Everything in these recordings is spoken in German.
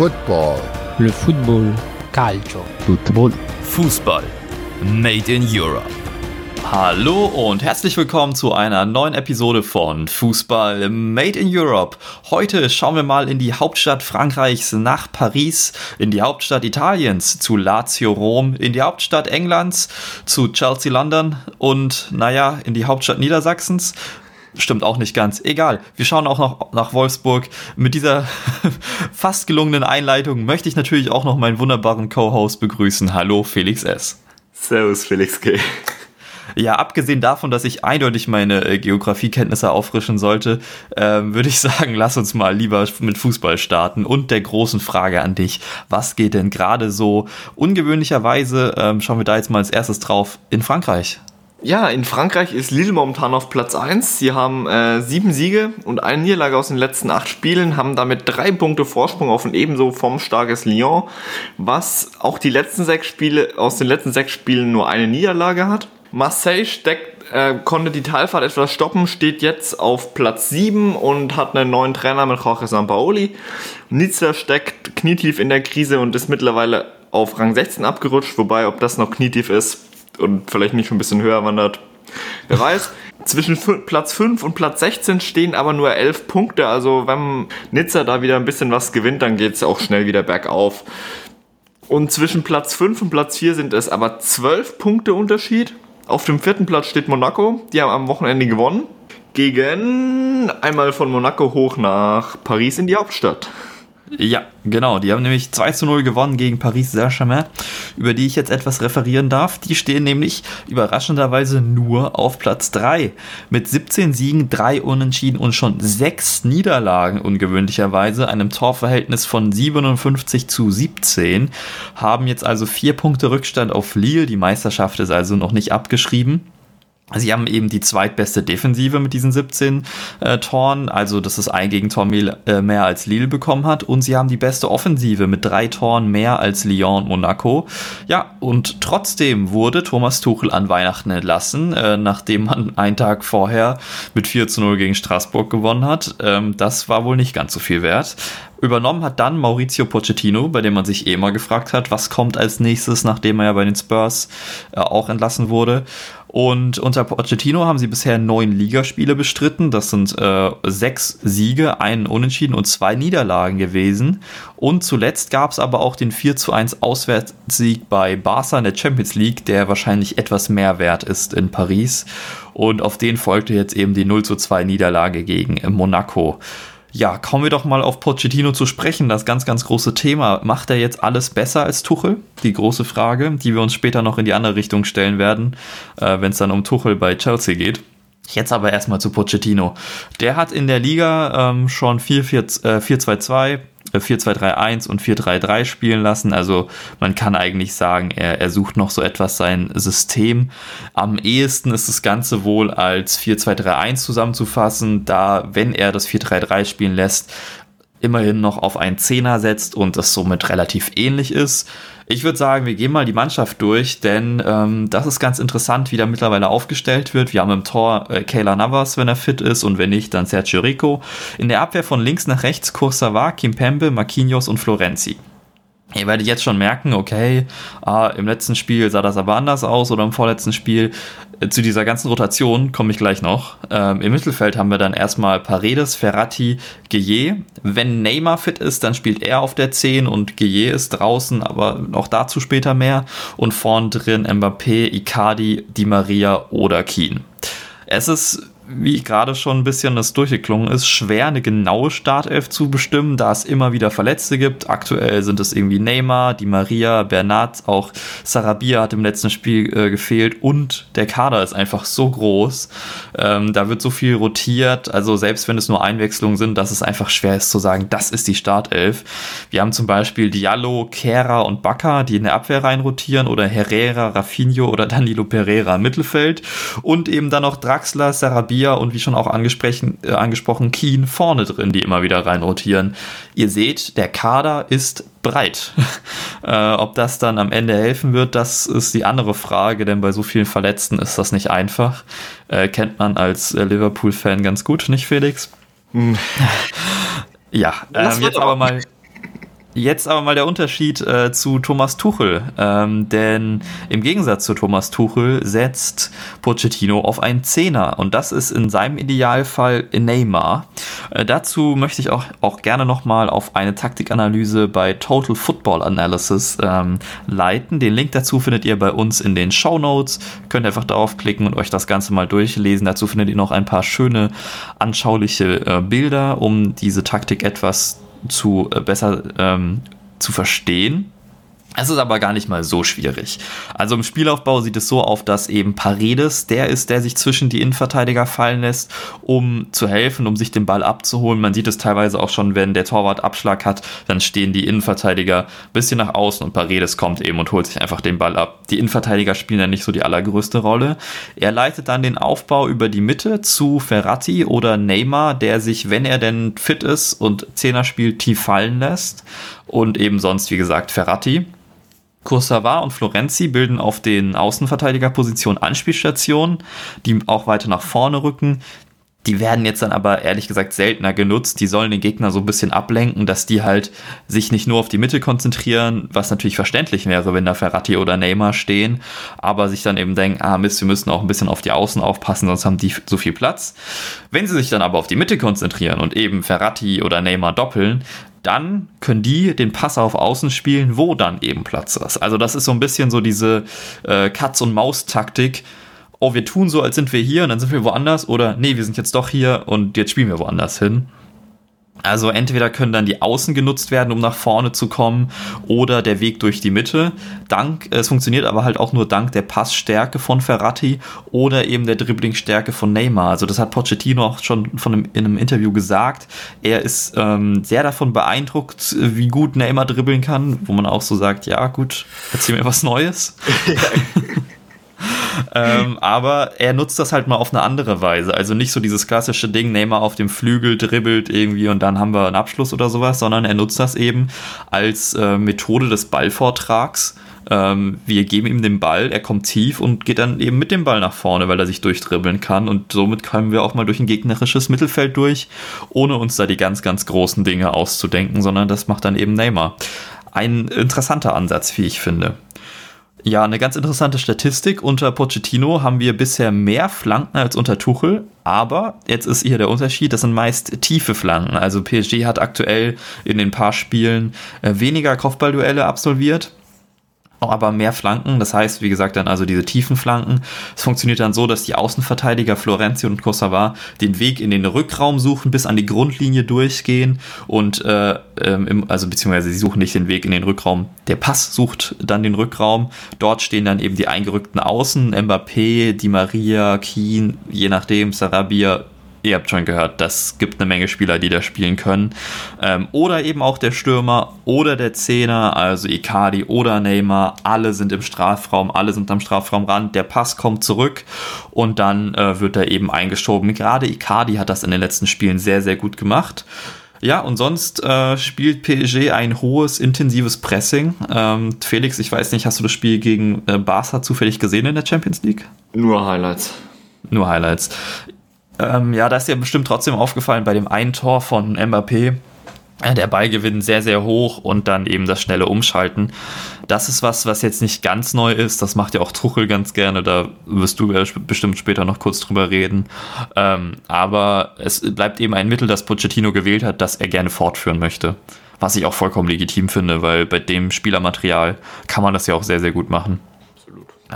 Football. Le football. Calcio. Football. Fußball. Made in Europe. Hallo und herzlich willkommen zu einer neuen Episode von Fußball Made in Europe. Heute schauen wir mal in die Hauptstadt Frankreichs nach Paris, in die Hauptstadt Italiens zu Lazio Rom, in die Hauptstadt Englands zu Chelsea London und naja, in die Hauptstadt Niedersachsens Stimmt auch nicht ganz. Egal. Wir schauen auch noch nach Wolfsburg. Mit dieser fast gelungenen Einleitung möchte ich natürlich auch noch meinen wunderbaren Co-Host begrüßen. Hallo, Felix S. Servus, Felix G. Ja, abgesehen davon, dass ich eindeutig meine äh, Geografiekenntnisse auffrischen sollte, ähm, würde ich sagen, lass uns mal lieber mit Fußball starten und der großen Frage an dich. Was geht denn gerade so? Ungewöhnlicherweise ähm, schauen wir da jetzt mal als erstes drauf in Frankreich. Ja, in Frankreich ist Lille momentan auf Platz 1. Sie haben äh, sieben Siege und eine Niederlage aus den letzten acht Spielen, haben damit drei Punkte Vorsprung auf ein ebenso formstarkes Lyon, was auch die letzten sechs Spiele, aus den letzten sechs Spielen nur eine Niederlage hat. Marseille steckt, äh, konnte die Talfahrt etwas stoppen, steht jetzt auf Platz 7 und hat einen neuen Trainer mit Jorge Sampaoli. Nizza steckt knietief in der Krise und ist mittlerweile auf Rang 16 abgerutscht, wobei, ob das noch knietief ist, und vielleicht nicht schon ein bisschen höher wandert. Wer weiß. Zwischen Platz 5 und Platz 16 stehen aber nur 11 Punkte. Also wenn Nizza da wieder ein bisschen was gewinnt, dann geht es auch schnell wieder bergauf. Und zwischen Platz 5 und Platz 4 sind es aber 12 Punkte Unterschied. Auf dem vierten Platz steht Monaco. Die haben am Wochenende gewonnen. Gegen einmal von Monaco hoch nach Paris in die Hauptstadt. Ja, genau. Die haben nämlich 2 zu 0 gewonnen gegen Paris Saint-Germain, über die ich jetzt etwas referieren darf. Die stehen nämlich überraschenderweise nur auf Platz 3. Mit 17 Siegen, 3 Unentschieden und schon 6 Niederlagen ungewöhnlicherweise, einem Torverhältnis von 57 zu 17, haben jetzt also 4 Punkte Rückstand auf Lille. Die Meisterschaft ist also noch nicht abgeschrieben. Sie haben eben die zweitbeste Defensive mit diesen 17 äh, Toren, also das ist ein Gegentor mehr, äh, mehr als Lille bekommen hat. Und sie haben die beste Offensive mit drei Toren mehr als Lyon und Monaco. Ja, und trotzdem wurde Thomas Tuchel an Weihnachten entlassen, äh, nachdem man einen Tag vorher mit 4 zu 0 gegen Straßburg gewonnen hat. Ähm, das war wohl nicht ganz so viel wert. Übernommen hat dann Maurizio Pochettino, bei dem man sich eh mal gefragt hat, was kommt als nächstes, nachdem er ja bei den Spurs äh, auch entlassen wurde. Und unter Pochettino haben sie bisher neun Ligaspiele bestritten. Das sind äh, sechs Siege, einen Unentschieden und zwei Niederlagen gewesen. Und zuletzt gab es aber auch den 4 zu 1 Auswärtssieg bei Barca in der Champions League, der wahrscheinlich etwas mehr wert ist in Paris. Und auf den folgte jetzt eben die 0 zu 2 Niederlage gegen Monaco. Ja, kommen wir doch mal auf Pochettino zu sprechen. Das ganz, ganz große Thema. Macht er jetzt alles besser als Tuchel? Die große Frage, die wir uns später noch in die andere Richtung stellen werden, äh, wenn es dann um Tuchel bei Chelsea geht. Jetzt aber erstmal zu Pochettino. Der hat in der Liga ähm, schon 4-2-2, 4-2-3-1 und 4-3-3 spielen lassen. Also man kann eigentlich sagen, er, er sucht noch so etwas sein System. Am ehesten ist das Ganze wohl als 4-2-3-1 zusammenzufassen, da wenn er das 4-3-3 spielen lässt, immerhin noch auf einen Zehner setzt und das somit relativ ähnlich ist. Ich würde sagen, wir gehen mal die Mannschaft durch, denn ähm, das ist ganz interessant, wie da mittlerweile aufgestellt wird. Wir haben im Tor äh, Kayla Navas, wenn er fit ist, und wenn nicht, dann Sergio Rico. In der Abwehr von links nach rechts Kursawa, Kimpembe, Marquinhos und Florenzi. Ihr werdet jetzt schon merken, okay, ah, im letzten Spiel sah das aber anders aus oder im vorletzten Spiel. Äh, zu dieser ganzen Rotation komme ich gleich noch. Ähm, Im Mittelfeld haben wir dann erstmal Paredes, Ferrati, Gueye. Wenn Neymar fit ist, dann spielt er auf der 10 und Gueye ist draußen, aber auch dazu später mehr. Und vorn drin Mbappé, Icardi, Di Maria oder Keen. Es ist wie gerade schon ein bisschen das durchgeklungen ist, schwer eine genaue Startelf zu bestimmen, da es immer wieder Verletzte gibt. Aktuell sind es irgendwie Neymar, Di Maria, Bernat, auch Sarabia hat im letzten Spiel äh, gefehlt und der Kader ist einfach so groß. Ähm, da wird so viel rotiert, also selbst wenn es nur Einwechslungen sind, dass es einfach schwer ist zu sagen, das ist die Startelf. Wir haben zum Beispiel Diallo, Kera und Bacca, die in der Abwehr rein rotieren oder Herrera, Rafinho oder Danilo Pereira im Mittelfeld und eben dann noch Draxler, Sarabia Maria und wie schon auch angesprochen, äh, angesprochen Keen vorne drin, die immer wieder reinrotieren. Ihr seht, der Kader ist breit. äh, ob das dann am Ende helfen wird, das ist die andere Frage, denn bei so vielen Verletzten ist das nicht einfach. Äh, kennt man als äh, Liverpool-Fan ganz gut, nicht Felix? Hm. ja, ähm, jetzt aber mal Jetzt aber mal der Unterschied äh, zu Thomas Tuchel. Ähm, denn im Gegensatz zu Thomas Tuchel setzt Pochettino auf einen Zehner. Und das ist in seinem Idealfall Neymar. Äh, dazu möchte ich auch, auch gerne nochmal auf eine Taktikanalyse bei Total Football Analysis ähm, leiten. Den Link dazu findet ihr bei uns in den Show Notes. Könnt einfach draufklicken und euch das Ganze mal durchlesen. Dazu findet ihr noch ein paar schöne, anschauliche äh, Bilder, um diese Taktik etwas zu äh, besser ähm, zu verstehen. Es ist aber gar nicht mal so schwierig. Also im Spielaufbau sieht es so auf, dass eben Paredes der ist, der sich zwischen die Innenverteidiger fallen lässt, um zu helfen, um sich den Ball abzuholen. Man sieht es teilweise auch schon, wenn der Torwart Abschlag hat, dann stehen die Innenverteidiger ein bisschen nach außen und Paredes kommt eben und holt sich einfach den Ball ab. Die Innenverteidiger spielen dann nicht so die allergrößte Rolle. Er leitet dann den Aufbau über die Mitte zu Ferrati oder Neymar, der sich, wenn er denn fit ist und Zehner spielt, tief fallen lässt. Und eben sonst, wie gesagt, Ferrati. Kursawa und Florenzi bilden auf den Außenverteidigerpositionen Anspielstationen, die auch weiter nach vorne rücken. Die werden jetzt dann aber ehrlich gesagt seltener genutzt. Die sollen den Gegner so ein bisschen ablenken, dass die halt sich nicht nur auf die Mitte konzentrieren, was natürlich verständlich wäre, wenn da Ferrati oder Neymar stehen, aber sich dann eben denken, ah Mist, wir müssen auch ein bisschen auf die Außen aufpassen, sonst haben die so viel Platz. Wenn sie sich dann aber auf die Mitte konzentrieren und eben Ferrati oder Neymar doppeln, dann können die den Pass auf Außen spielen, wo dann eben Platz ist. Also das ist so ein bisschen so diese äh, Katz- und Maus-Taktik. Oh, wir tun so, als sind wir hier und dann sind wir woanders oder nee, wir sind jetzt doch hier und jetzt spielen wir woanders hin. Also entweder können dann die Außen genutzt werden, um nach vorne zu kommen, oder der Weg durch die Mitte. Dank, es funktioniert aber halt auch nur dank der Passstärke von Ferrati oder eben der Dribblingstärke von Neymar. Also das hat Pochettino auch schon von einem, in einem Interview gesagt. Er ist ähm, sehr davon beeindruckt, wie gut Neymar dribbeln kann, wo man auch so sagt, ja gut, erzähl mir was Neues. ähm, aber er nutzt das halt mal auf eine andere Weise. Also nicht so dieses klassische Ding, Neymar auf dem Flügel dribbelt irgendwie und dann haben wir einen Abschluss oder sowas, sondern er nutzt das eben als äh, Methode des Ballvortrags. Ähm, wir geben ihm den Ball, er kommt tief und geht dann eben mit dem Ball nach vorne, weil er sich durchdribbeln kann. Und somit kommen wir auch mal durch ein gegnerisches Mittelfeld durch, ohne uns da die ganz, ganz großen Dinge auszudenken, sondern das macht dann eben Neymar. Ein interessanter Ansatz, wie ich finde. Ja, eine ganz interessante Statistik. Unter Pochettino haben wir bisher mehr Flanken als unter Tuchel, aber jetzt ist hier der Unterschied, das sind meist tiefe Flanken. Also PSG hat aktuell in den paar Spielen äh, weniger Kopfballduelle absolviert aber mehr Flanken. Das heißt, wie gesagt, dann also diese tiefen Flanken. Es funktioniert dann so, dass die Außenverteidiger Florenzi und Kosovar den Weg in den Rückraum suchen, bis an die Grundlinie durchgehen und äh, ähm, also beziehungsweise sie suchen nicht den Weg in den Rückraum. Der Pass sucht dann den Rückraum. Dort stehen dann eben die eingerückten Außen, Mbappé, Di Maria, Keen, je nachdem, Sarabia, ihr habt schon gehört, das gibt eine Menge Spieler, die da spielen können. Ähm, oder eben auch der Stürmer oder der Zehner, also Icardi oder Neymar, alle sind im Strafraum, alle sind am Strafraumrand, der Pass kommt zurück und dann äh, wird er eben eingeschoben. Gerade Icardi hat das in den letzten Spielen sehr, sehr gut gemacht. Ja, und sonst äh, spielt PSG ein hohes, intensives Pressing. Ähm, Felix, ich weiß nicht, hast du das Spiel gegen äh, Barca zufällig gesehen in der Champions League? Nur Highlights. Nur Highlights. Ähm, ja, da ist dir bestimmt trotzdem aufgefallen bei dem einen Tor von Mbappé. Äh, der Ballgewinn sehr, sehr hoch und dann eben das schnelle Umschalten. Das ist was, was jetzt nicht ganz neu ist. Das macht ja auch Tuchel ganz gerne. Da wirst du bestimmt später noch kurz drüber reden. Ähm, aber es bleibt eben ein Mittel, das Pochettino gewählt hat, das er gerne fortführen möchte. Was ich auch vollkommen legitim finde, weil bei dem Spielermaterial kann man das ja auch sehr, sehr gut machen.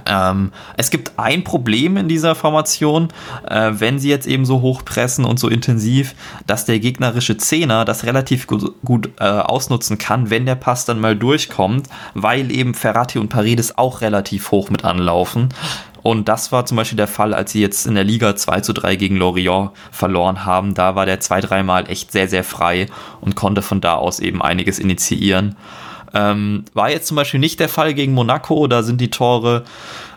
Ähm, es gibt ein Problem in dieser Formation, äh, wenn sie jetzt eben so hoch pressen und so intensiv, dass der gegnerische Zehner das relativ gut, gut äh, ausnutzen kann, wenn der Pass dann mal durchkommt, weil eben Ferrati und Paredes auch relativ hoch mit anlaufen. Und das war zum Beispiel der Fall, als sie jetzt in der Liga 2 zu 3 gegen Lorient verloren haben. Da war der zwei, dreimal echt sehr, sehr frei und konnte von da aus eben einiges initiieren. Ähm, war jetzt zum Beispiel nicht der Fall gegen Monaco, da sind die Tore,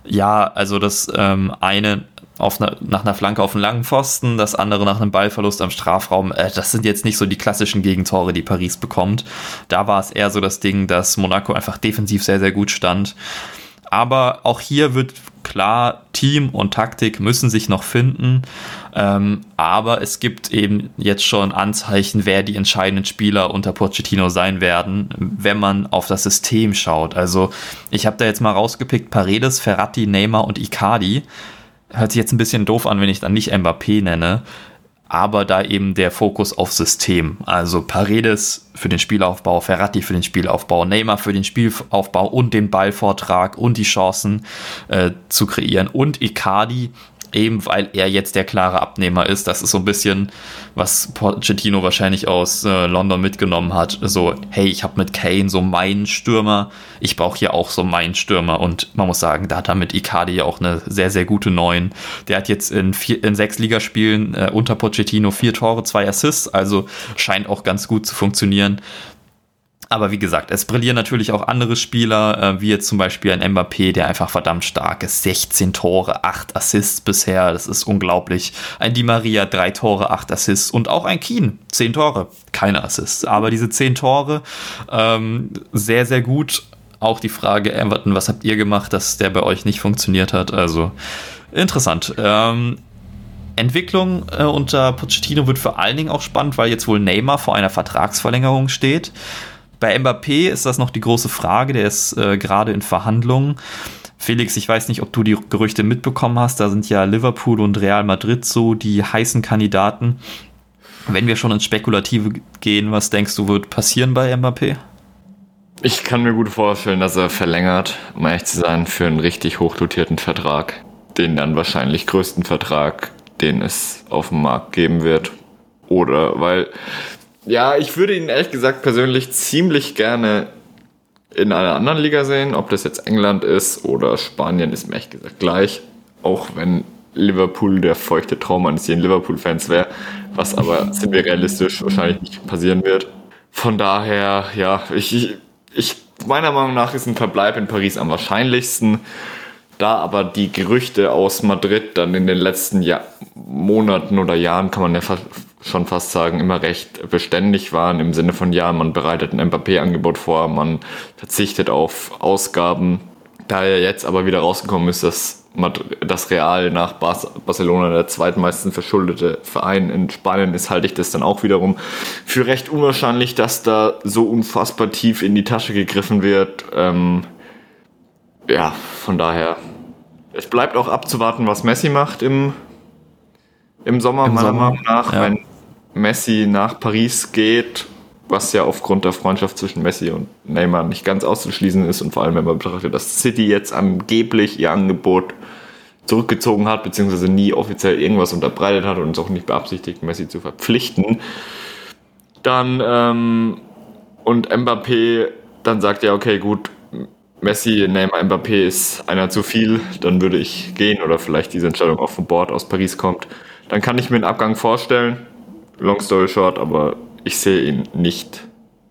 ja, also das ähm, eine auf eine, nach einer Flanke auf einen langen Pfosten, das andere nach einem Ballverlust am Strafraum. Äh, das sind jetzt nicht so die klassischen Gegentore, die Paris bekommt. Da war es eher so das Ding, dass Monaco einfach defensiv sehr, sehr gut stand. Aber auch hier wird klar, Team und Taktik müssen sich noch finden. Ähm, aber es gibt eben jetzt schon Anzeichen, wer die entscheidenden Spieler unter Pochettino sein werden, wenn man auf das System schaut. Also ich habe da jetzt mal rausgepickt, Paredes, Ferrati, Neymar und Icardi. Hört sich jetzt ein bisschen doof an, wenn ich dann nicht Mbappé nenne aber da eben der Fokus auf System. Also Paredes für den Spielaufbau, Ferrati für den Spielaufbau, Neymar für den Spielaufbau und den Ballvortrag und die Chancen äh, zu kreieren und Icardi eben weil er jetzt der klare Abnehmer ist. Das ist so ein bisschen, was Pochettino wahrscheinlich aus äh, London mitgenommen hat. So, hey, ich habe mit Kane so meinen Stürmer, ich brauche hier auch so meinen Stürmer. Und man muss sagen, da hat er mit Icardi ja auch eine sehr, sehr gute Neun. Der hat jetzt in, vier, in sechs Ligaspielen äh, unter Pochettino vier Tore, zwei Assists, also scheint auch ganz gut zu funktionieren. Aber wie gesagt, es brillieren natürlich auch andere Spieler, äh, wie jetzt zum Beispiel ein Mbappé, der einfach verdammt stark ist. 16 Tore, 8 Assists bisher, das ist unglaublich. Ein Di Maria, 3 Tore, 8 Assists und auch ein Keen, 10 Tore, keine Assists. Aber diese 10 Tore, ähm, sehr, sehr gut. Auch die Frage, Everton, was habt ihr gemacht, dass der bei euch nicht funktioniert hat? Also interessant. Ähm, Entwicklung äh, unter Pochettino wird vor allen Dingen auch spannend, weil jetzt wohl Neymar vor einer Vertragsverlängerung steht. Bei Mbappé ist das noch die große Frage, der ist äh, gerade in Verhandlungen. Felix, ich weiß nicht, ob du die Gerüchte mitbekommen hast. Da sind ja Liverpool und Real Madrid so die heißen Kandidaten. Wenn wir schon ins Spekulative gehen, was denkst du, wird passieren bei Mbappé? Ich kann mir gut vorstellen, dass er verlängert, um ehrlich zu sein, für einen richtig hochdotierten Vertrag. Den dann wahrscheinlich größten Vertrag, den es auf dem Markt geben wird. Oder weil ja, ich würde ihn ehrlich gesagt persönlich ziemlich gerne in einer anderen Liga sehen. Ob das jetzt England ist oder Spanien, ist mir ehrlich gesagt gleich. Auch wenn Liverpool der feuchte Traum eines jeden Liverpool-Fans wäre, was aber, wir realistisch, wahrscheinlich nicht passieren wird. Von daher, ja, ich, ich, meiner Meinung nach ist ein Verbleib in Paris am wahrscheinlichsten. Da aber die Gerüchte aus Madrid dann in den letzten Jahr, Monaten oder Jahren, kann man ja schon fast sagen, immer recht beständig waren, im Sinne von, ja, man bereitet ein Mbappé-Angebot vor, man verzichtet auf Ausgaben. Da er jetzt aber wieder rausgekommen ist, dass das Real nach Barcelona der zweitmeisten verschuldete Verein in Spanien ist, halte ich das dann auch wiederum für recht unwahrscheinlich, dass da so unfassbar tief in die Tasche gegriffen wird. Ähm, ja, von daher. Es bleibt auch abzuwarten, was Messi macht im, im Sommer, Im meiner Sommer, Meinung nach. Ja. Wenn Messi nach Paris geht, was ja aufgrund der Freundschaft zwischen Messi und Neymar nicht ganz auszuschließen ist und vor allem, wenn man betrachtet, dass City jetzt angeblich ihr Angebot zurückgezogen hat, beziehungsweise nie offiziell irgendwas unterbreitet hat und es auch nicht beabsichtigt, Messi zu verpflichten, dann ähm, und Mbappé dann sagt ja, okay, gut, Messi, Neymar, Mbappé ist einer zu viel, dann würde ich gehen oder vielleicht diese Entscheidung auch vom Board aus Paris kommt. Dann kann ich mir einen Abgang vorstellen. Long story short, aber ich sehe ihn nicht.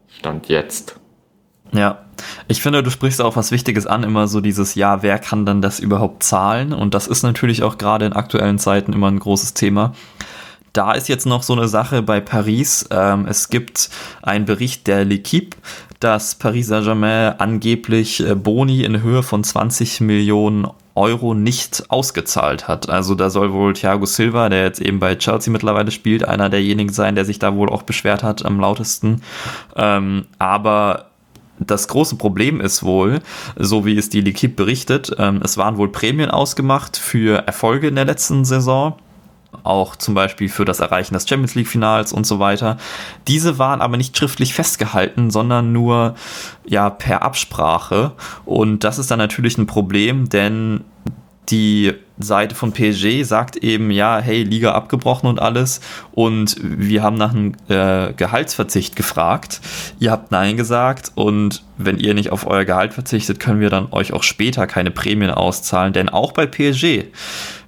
Stand jetzt. Ja, ich finde, du sprichst auch was Wichtiges an, immer so dieses, ja, wer kann dann das überhaupt zahlen? Und das ist natürlich auch gerade in aktuellen Zeiten immer ein großes Thema. Da ist jetzt noch so eine Sache bei Paris. Ähm, es gibt einen Bericht der L'Equipe, dass Paris Saint-Germain angeblich äh, Boni in Höhe von 20 Millionen Euro nicht ausgezahlt hat. Also da soll wohl Thiago Silva, der jetzt eben bei Chelsea mittlerweile spielt, einer derjenigen sein, der sich da wohl auch beschwert hat am lautesten. Ähm, aber das große Problem ist wohl, so wie es die L'Equipe berichtet, ähm, es waren wohl Prämien ausgemacht für Erfolge in der letzten Saison auch zum Beispiel für das Erreichen des Champions League-Finals und so weiter. Diese waren aber nicht schriftlich festgehalten, sondern nur ja per Absprache. Und das ist dann natürlich ein Problem, denn die Seite von PSG sagt eben, ja, hey, Liga abgebrochen und alles. Und wir haben nach einem äh, Gehaltsverzicht gefragt. Ihr habt Nein gesagt. Und wenn ihr nicht auf euer Gehalt verzichtet, können wir dann euch auch später keine Prämien auszahlen. Denn auch bei PSG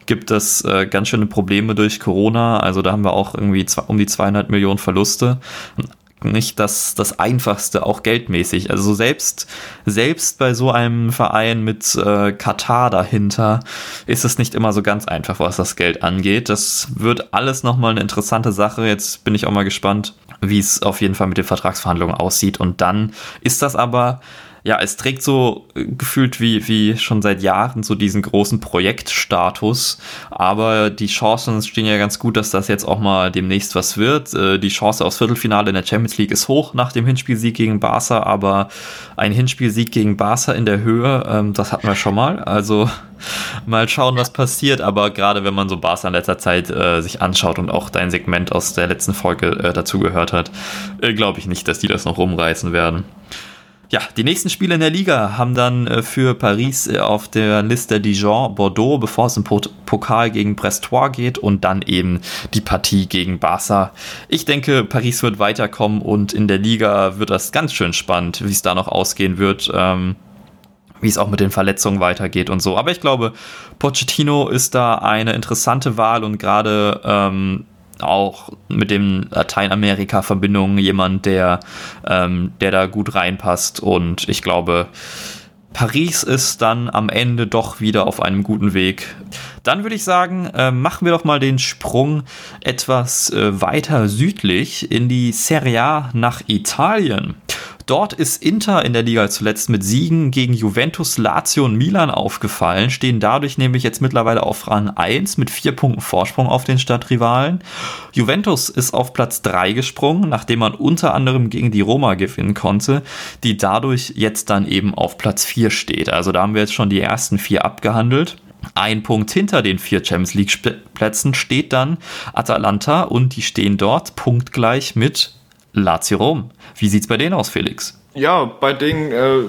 gibt es äh, ganz schöne Probleme durch Corona. Also da haben wir auch irgendwie zwei, um die 200 Millionen Verluste. Nicht das, das Einfachste, auch geldmäßig. Also selbst, selbst bei so einem Verein mit äh, Katar dahinter ist es nicht immer so ganz einfach, was das Geld angeht. Das wird alles nochmal eine interessante Sache. Jetzt bin ich auch mal gespannt, wie es auf jeden Fall mit den Vertragsverhandlungen aussieht. Und dann ist das aber ja, es trägt so äh, gefühlt wie, wie schon seit Jahren so diesen großen Projektstatus. Aber die Chancen stehen ja ganz gut, dass das jetzt auch mal demnächst was wird. Äh, die Chance aufs Viertelfinale in der Champions League ist hoch nach dem Hinspielsieg gegen Barca, aber ein Hinspielsieg gegen Barca in der Höhe, ähm, das hatten wir schon mal. Also mal schauen, was passiert. Aber gerade wenn man so Barca in letzter Zeit äh, sich anschaut und auch dein Segment aus der letzten Folge dazu gehört hat, glaube ich nicht, dass die das noch rumreißen werden. Ja, die nächsten Spiele in der Liga haben dann äh, für Paris äh, auf der Liste Dijon, Bordeaux, bevor es im Pokal gegen Brestois geht und dann eben die Partie gegen Barça. Ich denke, Paris wird weiterkommen und in der Liga wird das ganz schön spannend, wie es da noch ausgehen wird. Ähm, wie es auch mit den Verletzungen weitergeht und so. Aber ich glaube, Pochettino ist da eine interessante Wahl und gerade ähm, auch mit dem Lateinamerika-Verbindungen jemand, der, ähm, der da gut reinpasst. Und ich glaube, Paris ist dann am Ende doch wieder auf einem guten Weg. Dann würde ich sagen, äh, machen wir doch mal den Sprung etwas äh, weiter südlich in die Serie A nach Italien. Dort ist Inter in der Liga zuletzt mit Siegen gegen Juventus, Lazio und Milan aufgefallen, stehen dadurch nämlich jetzt mittlerweile auf Rang 1 mit vier Punkten Vorsprung auf den Stadtrivalen. Juventus ist auf Platz 3 gesprungen, nachdem man unter anderem gegen die Roma gewinnen konnte, die dadurch jetzt dann eben auf Platz 4 steht. Also da haben wir jetzt schon die ersten vier abgehandelt. Ein Punkt hinter den vier Champions League Plätzen steht dann Atalanta und die stehen dort punktgleich mit Lazio Rom. Wie sieht es bei denen aus, Felix? Ja, bei denen äh,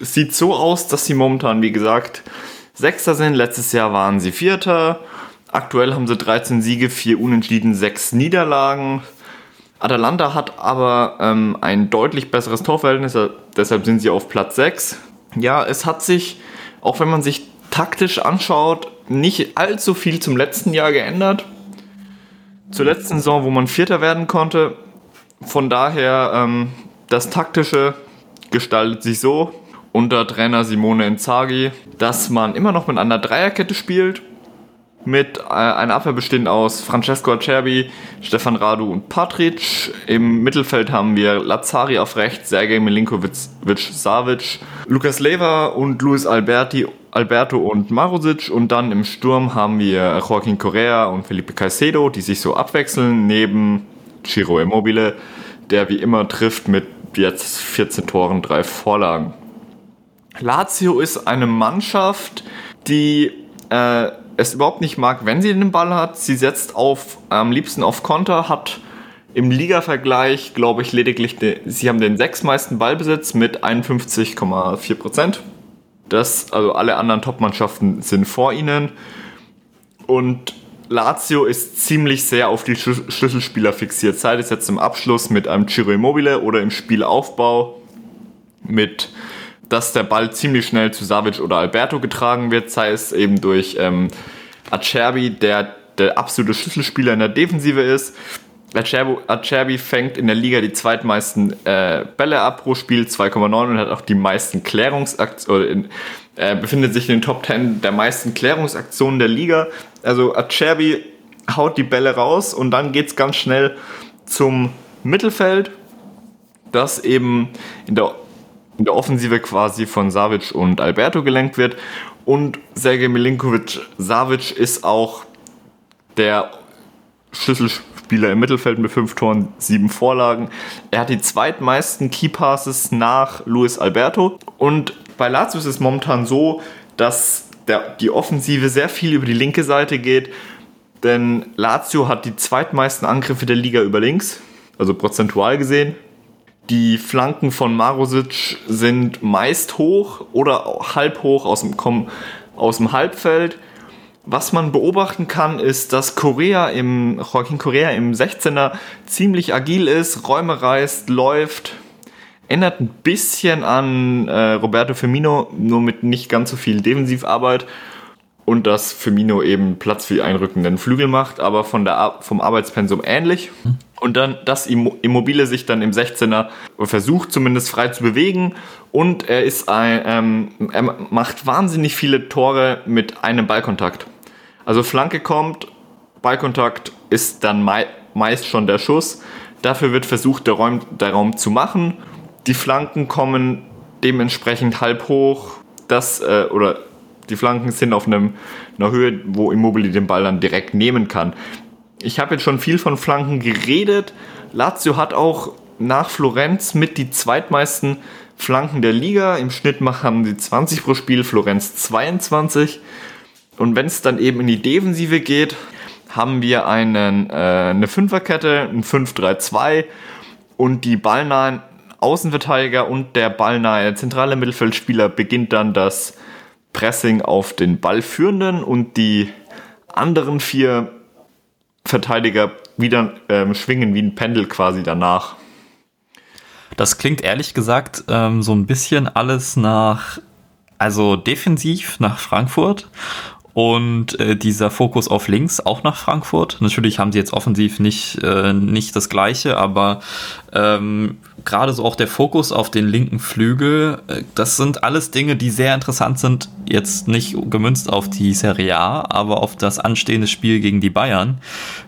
sieht so aus, dass sie momentan, wie gesagt, Sechster sind. Letztes Jahr waren sie Vierter. Aktuell haben sie 13 Siege, 4 Unentschieden, 6 Niederlagen. Atalanta hat aber ähm, ein deutlich besseres Torverhältnis, äh, deshalb sind sie auf Platz 6. Ja, es hat sich, auch wenn man sich taktisch anschaut, nicht allzu viel zum letzten Jahr geändert. Zur letzten Saison, wo man Vierter werden konnte, von daher, ähm, das Taktische gestaltet sich so unter Trainer Simone Inzaghi, dass man immer noch mit einer Dreierkette spielt, mit äh, einer Abwehr bestehend aus Francesco Acerbi, Stefan Radu und Patric. Im Mittelfeld haben wir Lazari auf rechts, Sergej Milinkovic-Savic, Lukas Lever und Luis Alberti, Alberto und Marusic. Und dann im Sturm haben wir Joaquin Correa und Felipe Caicedo, die sich so abwechseln, neben Ciro Immobile, der wie immer trifft mit jetzt 14 Toren, drei Vorlagen. Lazio ist eine Mannschaft, die äh, es überhaupt nicht mag, wenn sie den Ball hat. Sie setzt auf, am liebsten auf Konter, hat im Liga-Vergleich, glaube ich, lediglich, de, sie haben den sechsmeisten Ballbesitz mit 51,4 Prozent. Das, also alle anderen Top-Mannschaften sind vor ihnen. Und Lazio ist ziemlich sehr auf die Schlüsselspieler fixiert, sei es jetzt im Abschluss mit einem Ciro Immobile oder im Spielaufbau mit, dass der Ball ziemlich schnell zu Savic oder Alberto getragen wird, sei es eben durch ähm, Acerbi, der der absolute Schlüsselspieler in der Defensive ist. Acerbi, Acerbi fängt in der Liga die zweitmeisten äh, Bälle ab pro Spiel, 2,9 und hat auch die meisten Klärungsaktionen, äh, befindet sich in den Top 10 der meisten Klärungsaktionen der Liga. Also Acerbi haut die Bälle raus und dann geht es ganz schnell zum Mittelfeld, das eben in der, in der Offensive quasi von Savic und Alberto gelenkt wird. Und Sergej Milinkovic-Savic ist auch der Schlüsselspieler im Mittelfeld mit fünf Toren, sieben Vorlagen. Er hat die zweitmeisten Key Passes nach Luis Alberto und bei Lazio ist es momentan so, dass der, die Offensive sehr viel über die linke Seite geht, denn Lazio hat die zweitmeisten Angriffe der Liga über links, also prozentual gesehen. Die Flanken von Marusic sind meist hoch oder halb hoch aus dem, aus dem Halbfeld. Was man beobachten kann, ist, dass Korea im, Joaquin Korea im 16er ziemlich agil ist, Räume reißt, läuft, Ändert ein bisschen an äh, Roberto Firmino, nur mit nicht ganz so viel Defensivarbeit. Und dass Firmino eben Platz für die einrückenden Flügel macht, aber von der, vom Arbeitspensum ähnlich. Und dann, dass Immobile sich dann im 16er versucht, zumindest frei zu bewegen. Und er ist ein, ähm, er macht wahnsinnig viele Tore mit einem Ballkontakt. Also Flanke kommt, Ballkontakt ist dann mei meist schon der Schuss. Dafür wird versucht, der Raum, der Raum zu machen die Flanken kommen dementsprechend halb hoch. Das, äh, oder die Flanken sind auf einem, einer Höhe, wo Immobile den Ball dann direkt nehmen kann. Ich habe jetzt schon viel von Flanken geredet. Lazio hat auch nach Florenz mit die zweitmeisten Flanken der Liga. Im Schnitt haben sie 20 pro Spiel, Florenz 22. Und wenn es dann eben in die Defensive geht, haben wir einen, äh, eine Fünferkette, ein 5-3-2 und die ballnahen Außenverteidiger und der ballnahe zentrale Mittelfeldspieler beginnt dann das Pressing auf den Ballführenden und die anderen vier Verteidiger wieder ähm, schwingen wie ein Pendel quasi danach. Das klingt ehrlich gesagt ähm, so ein bisschen alles nach, also defensiv nach Frankfurt und äh, dieser Fokus auf links auch nach Frankfurt. Natürlich haben sie jetzt offensiv nicht, äh, nicht das gleiche, aber ähm, gerade so auch der Fokus auf den linken Flügel, äh, das sind alles Dinge, die sehr interessant sind. Jetzt nicht gemünzt auf die Serie A, aber auf das anstehende Spiel gegen die Bayern.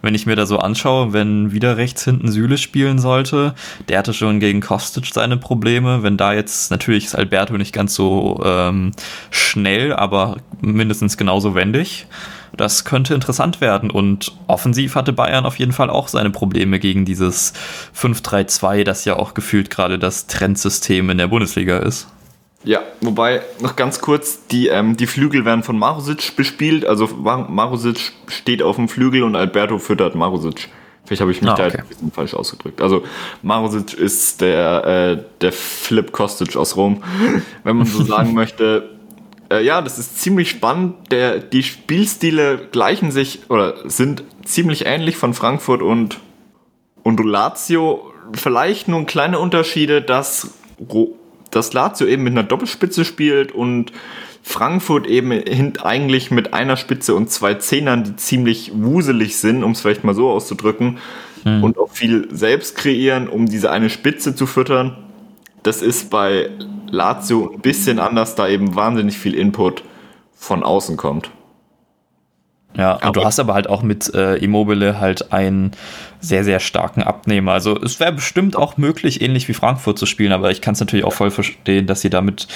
Wenn ich mir da so anschaue, wenn wieder rechts hinten Süle spielen sollte, der hatte schon gegen Kostic seine Probleme. Wenn da jetzt natürlich ist Alberto nicht ganz so ähm, schnell, aber mindestens genauso wendig das könnte interessant werden. Und offensiv hatte Bayern auf jeden Fall auch seine Probleme gegen dieses 5-3-2, das ja auch gefühlt gerade das Trendsystem in der Bundesliga ist. Ja, wobei noch ganz kurz, die, ähm, die Flügel werden von Marusic bespielt. Also Marusic steht auf dem Flügel und Alberto füttert Marusic. Vielleicht habe ich mich ah, okay. da ein bisschen falsch ausgedrückt. Also Marusic ist der, äh, der Flip Kostic aus Rom, wenn man so sagen möchte. Äh, ja, das ist ziemlich spannend. Der, die Spielstile gleichen sich oder sind ziemlich ähnlich von Frankfurt und, und Lazio. Vielleicht nur kleine Unterschiede, dass, dass Lazio eben mit einer Doppelspitze spielt und Frankfurt eben eigentlich mit einer Spitze und zwei Zehnern, die ziemlich wuselig sind, um es vielleicht mal so auszudrücken, hm. und auch viel selbst kreieren, um diese eine Spitze zu füttern. Das ist bei Lazio ein bisschen anders, da eben wahnsinnig viel Input von außen kommt. Ja, und aber du hast aber halt auch mit äh, Immobile halt einen sehr, sehr starken Abnehmer. Also es wäre bestimmt auch möglich, ähnlich wie Frankfurt zu spielen, aber ich kann es natürlich auch voll verstehen, dass sie da mit,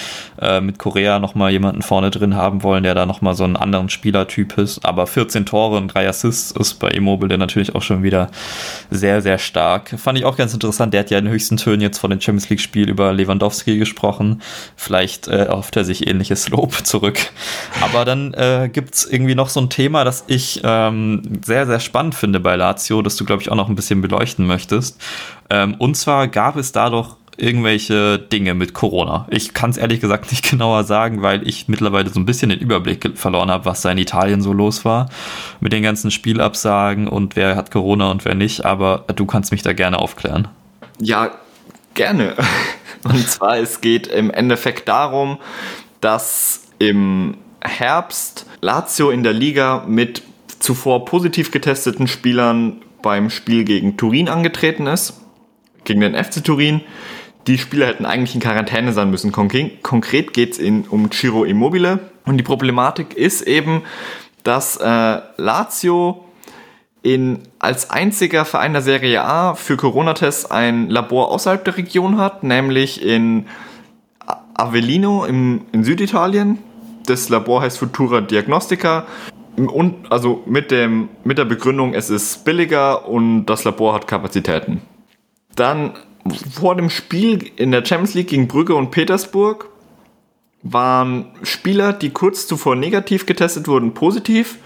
äh, mit Korea nochmal jemanden vorne drin haben wollen, der da nochmal so einen anderen Spielertyp ist. Aber 14 Tore und 3 Assists ist bei Immobile natürlich auch schon wieder sehr, sehr stark. Fand ich auch ganz interessant. Der hat ja in den höchsten Tönen jetzt von dem Champions League-Spiel über Lewandowski gesprochen. Vielleicht äh, erhofft er sich ähnliches Lob zurück. Aber dann äh, gibt es irgendwie noch so ein Thema, das ich ähm, sehr, sehr spannend finde bei Lazio, das du, glaube ich, auch noch ein bisschen beleuchten möchtest. Ähm, und zwar gab es da doch irgendwelche Dinge mit Corona. Ich kann es ehrlich gesagt nicht genauer sagen, weil ich mittlerweile so ein bisschen den Überblick verloren habe, was da in Italien so los war. Mit den ganzen Spielabsagen und wer hat Corona und wer nicht. Aber du kannst mich da gerne aufklären. Ja, gerne. Und zwar, es geht im Endeffekt darum, dass im Herbst Lazio in der Liga mit zuvor positiv getesteten Spielern beim Spiel gegen Turin angetreten ist, gegen den FC Turin. Die Spieler hätten eigentlich in Quarantäne sein müssen. Konkret geht es um Ciro Immobile. Und die Problematik ist eben, dass äh, Lazio in, als einziger Verein der Serie A für Corona-Tests ein Labor außerhalb der Region hat, nämlich in Avellino im, in Süditalien das Labor heißt Futura Diagnostica. Und also mit, dem, mit der Begründung, es ist billiger und das Labor hat Kapazitäten. Dann vor dem Spiel in der Champions League gegen Brügge und Petersburg waren Spieler, die kurz zuvor negativ getestet wurden, positiv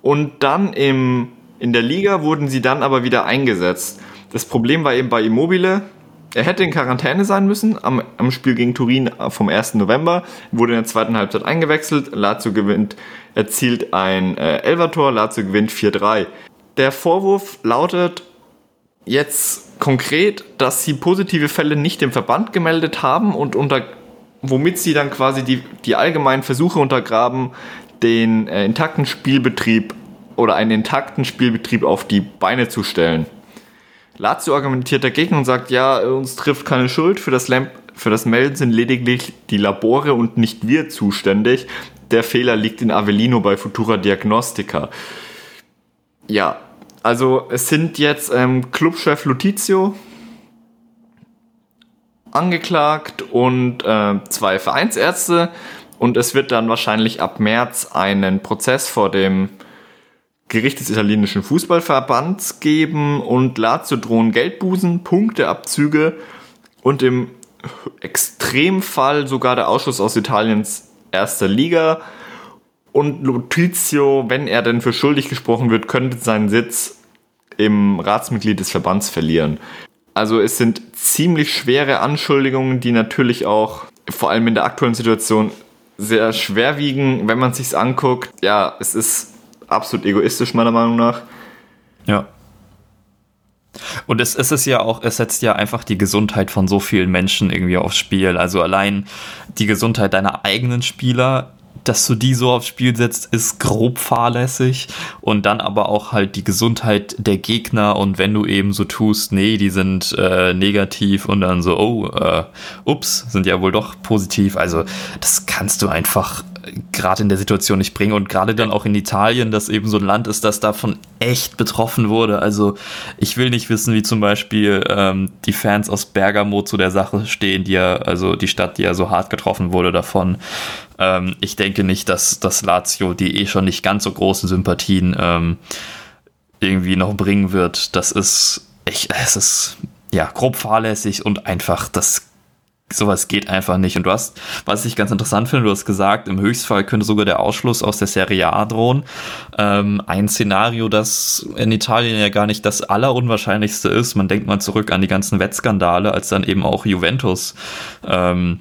und dann im, in der Liga wurden sie dann aber wieder eingesetzt. Das Problem war eben bei Immobile, er hätte in Quarantäne sein müssen am, am Spiel gegen Turin vom 1. November, wurde in der zweiten Halbzeit eingewechselt, Lazio gewinnt, erzielt ein äh, Elvertor, Lazio gewinnt 4-3. Der Vorwurf lautet jetzt konkret, dass sie positive Fälle nicht im Verband gemeldet haben und unter womit sie dann quasi die, die allgemeinen Versuche untergraben, den äh, intakten Spielbetrieb oder einen intakten Spielbetrieb auf die Beine zu stellen. Lazio argumentiert dagegen und sagt, ja, uns trifft keine Schuld, für das, Lamp für das Melden sind lediglich die Labore und nicht wir zuständig. Der Fehler liegt in Avellino bei Futura Diagnostica. Ja, also es sind jetzt ähm, Clubchef Lutizio angeklagt und äh, zwei Vereinsärzte. Und es wird dann wahrscheinlich ab März einen Prozess vor dem Gericht des italienischen Fußballverbands geben und Lazio drohen Geldbußen, Punkteabzüge und im Extremfall sogar der Ausschluss aus Italiens erster Liga. Und Lotizio, wenn er denn für schuldig gesprochen wird, könnte seinen Sitz im Ratsmitglied des Verbands verlieren. Also es sind ziemlich schwere Anschuldigungen, die natürlich auch vor allem in der aktuellen Situation sehr schwer wiegen, wenn man sich's anguckt. Ja, es ist absolut egoistisch meiner Meinung nach. Ja. Und es, es ist ja auch, es setzt ja einfach die Gesundheit von so vielen Menschen irgendwie aufs Spiel. Also allein die Gesundheit deiner eigenen Spieler dass du die so aufs Spiel setzt, ist grob fahrlässig und dann aber auch halt die Gesundheit der Gegner und wenn du eben so tust, nee, die sind äh, negativ und dann so, oh, äh, ups, sind ja wohl doch positiv. Also das kannst du einfach gerade in der Situation nicht bringen und gerade dann auch in Italien, das eben so ein Land ist, das davon echt betroffen wurde. Also ich will nicht wissen, wie zum Beispiel ähm, die Fans aus Bergamo zu der Sache stehen, die ja, also die Stadt, die ja so hart getroffen wurde davon. Ähm, ich denke nicht, dass das Lazio die eh schon nicht ganz so großen Sympathien ähm, irgendwie noch bringen wird. Das ist echt, es ist ja grob fahrlässig und einfach das sowas geht einfach nicht. Und du hast, was ich ganz interessant finde, du hast gesagt, im Höchstfall könnte sogar der Ausschluss aus der Serie A drohen. Ähm, ein Szenario, das in Italien ja gar nicht das allerunwahrscheinlichste ist. Man denkt mal zurück an die ganzen Wettskandale, als dann eben auch Juventus ähm,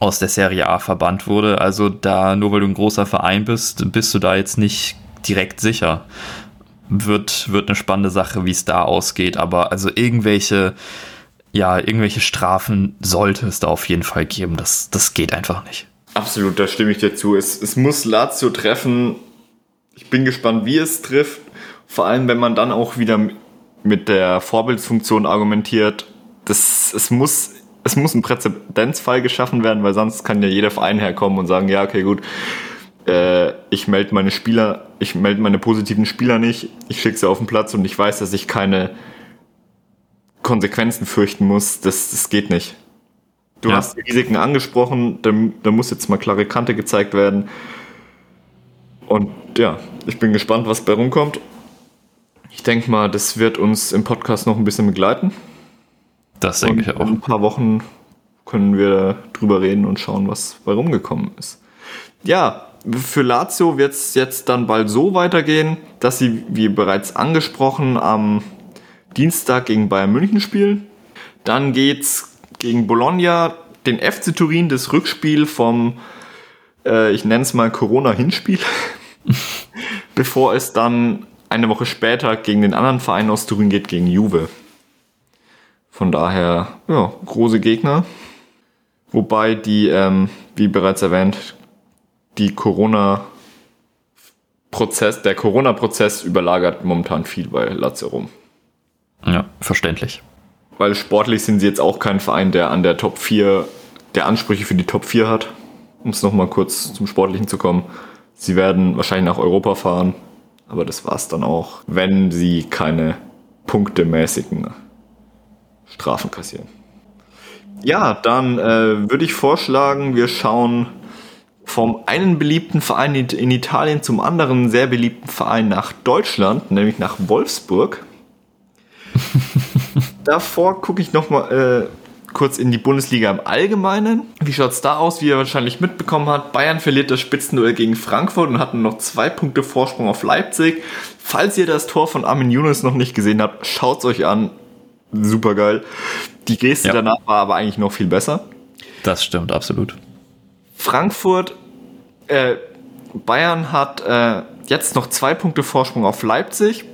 aus der Serie A verbannt wurde. Also da, nur weil du ein großer Verein bist, bist du da jetzt nicht direkt sicher. Wird, wird eine spannende Sache, wie es da ausgeht. Aber also irgendwelche ja, irgendwelche Strafen sollte es da auf jeden Fall geben. Das, das geht einfach nicht. Absolut, da stimme ich dir zu. Es, es muss Lazio treffen. Ich bin gespannt, wie es trifft. Vor allem, wenn man dann auch wieder mit der Vorbildsfunktion argumentiert. Das, es, muss, es muss ein Präzedenzfall geschaffen werden, weil sonst kann ja jeder Verein herkommen und sagen, ja, okay, gut, äh, ich melde meine Spieler, ich melde meine positiven Spieler nicht, ich schicke sie auf den Platz und ich weiß, dass ich keine Konsequenzen fürchten muss, das, das geht nicht. Du ja. hast die Risiken angesprochen, da, muss jetzt mal klare Kante gezeigt werden. Und ja, ich bin gespannt, was bei rumkommt. Ich denke mal, das wird uns im Podcast noch ein bisschen begleiten. Das denke ich auch. In ein paar Wochen können wir drüber reden und schauen, was bei rumgekommen ist. Ja, für Lazio wird es jetzt dann bald so weitergehen, dass sie, wie bereits angesprochen, am Dienstag gegen Bayern München spielen. Dann geht's gegen Bologna, den FC Turin, das Rückspiel vom, äh, ich nenne es mal Corona-Hinspiel, bevor es dann eine Woche später gegen den anderen Verein aus Turin geht, gegen Juve. Von daher, ja, große Gegner. Wobei die, ähm, wie bereits erwähnt, die Corona Prozess, der Corona-Prozess überlagert momentan viel bei Lazio rum. Ja, verständlich. Weil sportlich sind sie jetzt auch kein Verein, der an der Top 4, der Ansprüche für die Top 4 hat. Um es nochmal kurz zum Sportlichen zu kommen. Sie werden wahrscheinlich nach Europa fahren, aber das war es dann auch, wenn sie keine punktemäßigen Strafen kassieren. Ja, dann äh, würde ich vorschlagen, wir schauen vom einen beliebten Verein in Italien zum anderen sehr beliebten Verein nach Deutschland, nämlich nach Wolfsburg. Davor gucke ich noch mal äh, kurz in die Bundesliga im Allgemeinen. Wie schaut es da aus? Wie ihr wahrscheinlich mitbekommen habt, Bayern verliert das Spitzenduell gegen Frankfurt und hatten noch zwei Punkte Vorsprung auf Leipzig. Falls ihr das Tor von Armin Younes noch nicht gesehen habt, schaut es euch an. Super geil. Die Geste ja. danach war aber eigentlich noch viel besser. Das stimmt, absolut. Frankfurt, äh, Bayern hat äh, jetzt noch zwei Punkte Vorsprung auf Leipzig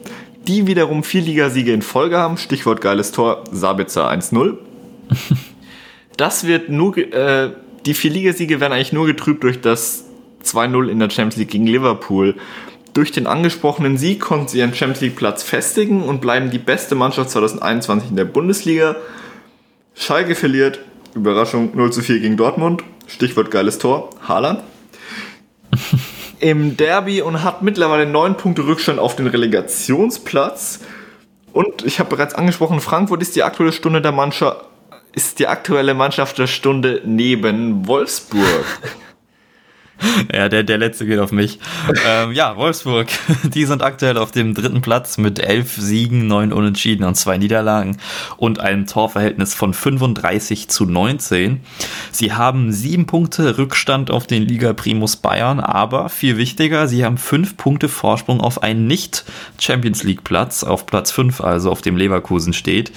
die wiederum vier Ligasiege in Folge haben. Stichwort geiles Tor, Sabitzer 1-0. das wird nur, äh, die vier Ligasiege werden eigentlich nur getrübt durch das 2-0 in der Champions League gegen Liverpool. Durch den angesprochenen Sieg konnten sie ihren Champions League Platz festigen und bleiben die beste Mannschaft 2021 in der Bundesliga. Schalke verliert, Überraschung, 0 zu 4 gegen Dortmund. Stichwort geiles Tor, Haaland. Im Derby und hat mittlerweile neun Punkte Rückstand auf den Relegationsplatz. Und ich habe bereits angesprochen, Frankfurt ist die aktuelle Stunde der Mannschaft, ist die aktuelle Mannschaft der Stunde neben Wolfsburg? Ja, der, der letzte geht auf mich. ähm, ja, Wolfsburg, die sind aktuell auf dem dritten Platz mit elf Siegen, neun Unentschieden und zwei Niederlagen und einem Torverhältnis von 35 zu 19. Sie haben sieben Punkte Rückstand auf den Liga Primus Bayern, aber viel wichtiger, sie haben fünf Punkte Vorsprung auf einen Nicht-Champions League Platz, auf Platz fünf, also auf dem Leverkusen steht.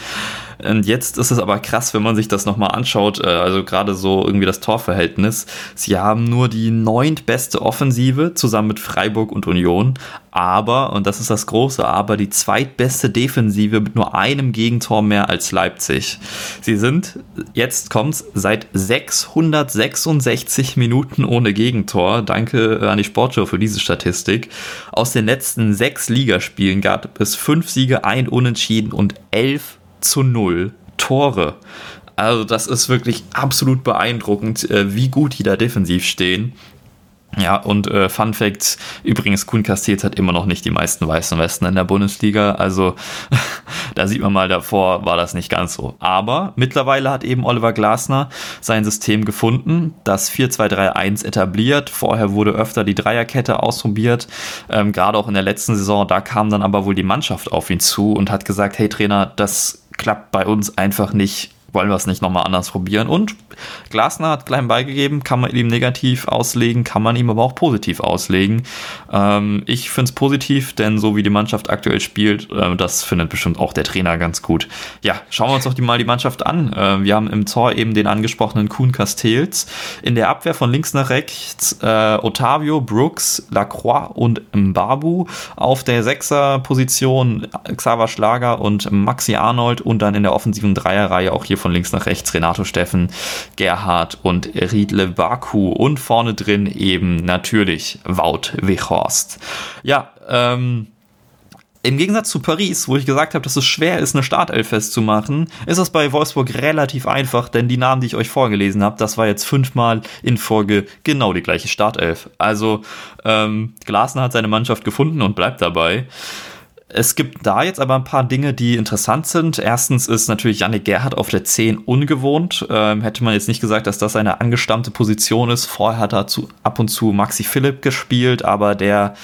Und jetzt ist es aber krass, wenn man sich das nochmal anschaut, äh, also gerade so irgendwie das Torverhältnis. Sie haben nur die neuntbeste Offensive zusammen mit Freiburg und Union, aber, und das ist das große Aber, die zweitbeste Defensive mit nur einem Gegentor mehr als Leipzig. Sie sind, jetzt kommt's, seit 666 Minuten ohne Gegentor. Danke an die Sportshow für diese Statistik. Aus den letzten sechs Ligaspielen gab es fünf Siege, ein Unentschieden und elf zu 0 Tore. Also das ist wirklich absolut beeindruckend, äh, wie gut die da defensiv stehen. Ja, und äh, Fun Fact, übrigens, Kuhn Castells hat immer noch nicht die meisten weißen Westen in der Bundesliga, also da sieht man mal, davor war das nicht ganz so. Aber mittlerweile hat eben Oliver Glasner sein System gefunden, das 4-2-3-1 etabliert. Vorher wurde öfter die Dreierkette ausprobiert, ähm, gerade auch in der letzten Saison, da kam dann aber wohl die Mannschaft auf ihn zu und hat gesagt, hey Trainer, das klappt bei uns einfach nicht wollen wir es nicht nochmal anders probieren. Und Glasner hat klein beigegeben, kann man ihm negativ auslegen, kann man ihm aber auch positiv auslegen. Ähm, ich finde es positiv, denn so wie die Mannschaft aktuell spielt, äh, das findet bestimmt auch der Trainer ganz gut. Ja, schauen wir uns doch die, mal die Mannschaft an. Äh, wir haben im Tor eben den angesprochenen Kuhn Castells. In der Abwehr von links nach rechts äh, Otavio, Brooks, Lacroix und Mbabu. Auf der Sechser-Position Xaver Schlager und Maxi Arnold und dann in der offensiven Dreierreihe auch hier von links nach rechts Renato Steffen, Gerhard und Riedle Baku und vorne drin eben natürlich Wout Weghorst. Ja, ähm, im Gegensatz zu Paris, wo ich gesagt habe, dass es schwer ist, eine Startelf festzumachen, ist es bei Wolfsburg relativ einfach, denn die Namen, die ich euch vorgelesen habe, das war jetzt fünfmal in Folge genau die gleiche Startelf. Also ähm, Glasner hat seine Mannschaft gefunden und bleibt dabei. Es gibt da jetzt aber ein paar Dinge, die interessant sind. Erstens ist natürlich Yannick Gerhardt auf der 10 ungewohnt. Ähm, hätte man jetzt nicht gesagt, dass das eine angestammte Position ist. Vorher hat er zu, ab und zu Maxi Philipp gespielt, aber der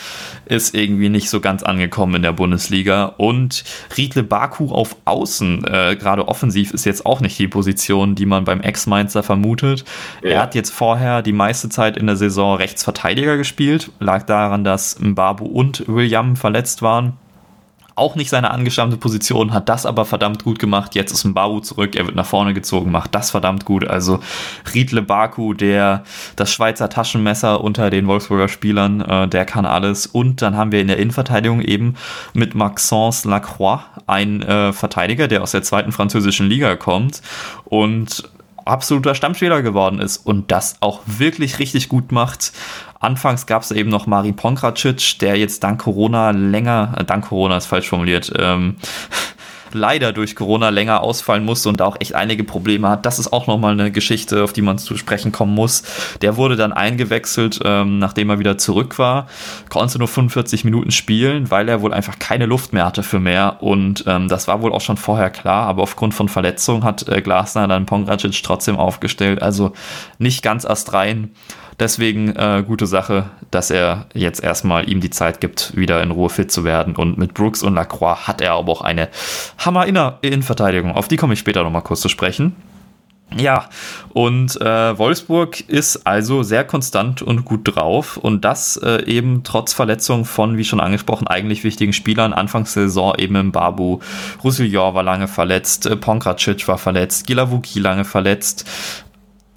ist irgendwie nicht so ganz angekommen in der Bundesliga. Und Riedle Baku auf Außen, äh, gerade offensiv, ist jetzt auch nicht die Position, die man beim Ex-Mainzer vermutet. Ja. Er hat jetzt vorher die meiste Zeit in der Saison Rechtsverteidiger gespielt. Lag daran, dass Mbabu und William verletzt waren auch nicht seine angestammte Position, hat das aber verdammt gut gemacht. Jetzt ist ein Babu zurück, er wird nach vorne gezogen, macht das verdammt gut. Also Riedle Baku, der das Schweizer Taschenmesser unter den Wolfsburger Spielern, äh, der kann alles. Und dann haben wir in der Innenverteidigung eben mit Maxence Lacroix einen äh, Verteidiger, der aus der zweiten französischen Liga kommt und absoluter Stammspieler geworden ist und das auch wirklich richtig gut macht. Anfangs gab es eben noch Marin Pongracic, der jetzt dank Corona länger, äh, dank Corona ist falsch formuliert, ähm, leider durch Corona länger ausfallen musste und da auch echt einige Probleme hat. Das ist auch nochmal eine Geschichte, auf die man zu sprechen kommen muss. Der wurde dann eingewechselt, ähm, nachdem er wieder zurück war, konnte nur 45 Minuten spielen, weil er wohl einfach keine Luft mehr hatte für mehr und ähm, das war wohl auch schon vorher klar, aber aufgrund von Verletzungen hat äh, Glasner dann Pongracic trotzdem aufgestellt, also nicht ganz astrein. Deswegen äh, gute Sache, dass er jetzt erstmal ihm die Zeit gibt, wieder in Ruhe fit zu werden. Und mit Brooks und Lacroix hat er aber auch eine Hammer-Innenverteidigung. Auf die komme ich später nochmal kurz zu sprechen. Ja, und äh, Wolfsburg ist also sehr konstant und gut drauf und das äh, eben trotz Verletzung von, wie schon angesprochen, eigentlich wichtigen Spielern. Anfangs Saison eben im Babu, Roussillon war lange verletzt, äh, Pongracic war verletzt, Gilavuki lange verletzt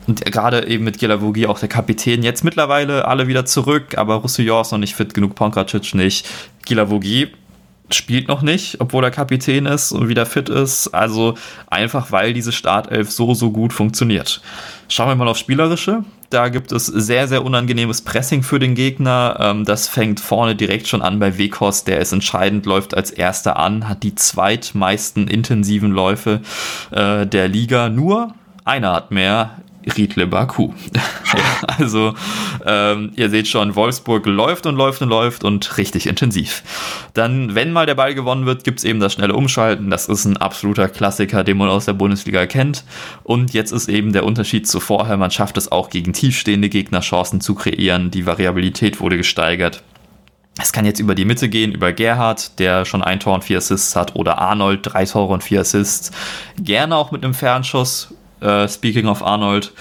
und gerade eben mit Gelavogi auch der Kapitän. Jetzt mittlerweile alle wieder zurück, aber Roussillon ist noch nicht fit genug, Pongracic nicht. Gelavogi spielt noch nicht, obwohl er Kapitän ist und wieder fit ist. Also einfach, weil diese Startelf so, so gut funktioniert. Schauen wir mal auf Spielerische. Da gibt es sehr, sehr unangenehmes Pressing für den Gegner. Ähm, das fängt vorne direkt schon an bei Wekos, der ist entscheidend, läuft als erster an, hat die zweitmeisten intensiven Läufe äh, der Liga. Nur einer hat mehr Riedle Baku. also ähm, ihr seht schon, Wolfsburg läuft und läuft und läuft und richtig intensiv. Dann, wenn mal der Ball gewonnen wird, gibt es eben das schnelle Umschalten. Das ist ein absoluter Klassiker, den man aus der Bundesliga kennt. Und jetzt ist eben der Unterschied zu vorher, man schafft es auch gegen tiefstehende Gegner Chancen zu kreieren. Die Variabilität wurde gesteigert. Es kann jetzt über die Mitte gehen, über Gerhard, der schon ein Tor und vier Assists hat, oder Arnold, drei Tore und vier Assists. Gerne auch mit einem Fernschuss, äh, speaking of Arnold.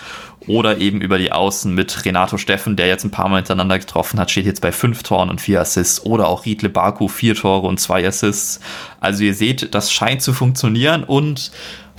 Oder eben über die Außen mit Renato Steffen, der jetzt ein paar Mal hintereinander getroffen hat, steht jetzt bei fünf Toren und vier Assists. Oder auch Riedle Baku, vier Tore und zwei Assists. Also ihr seht, das scheint zu funktionieren und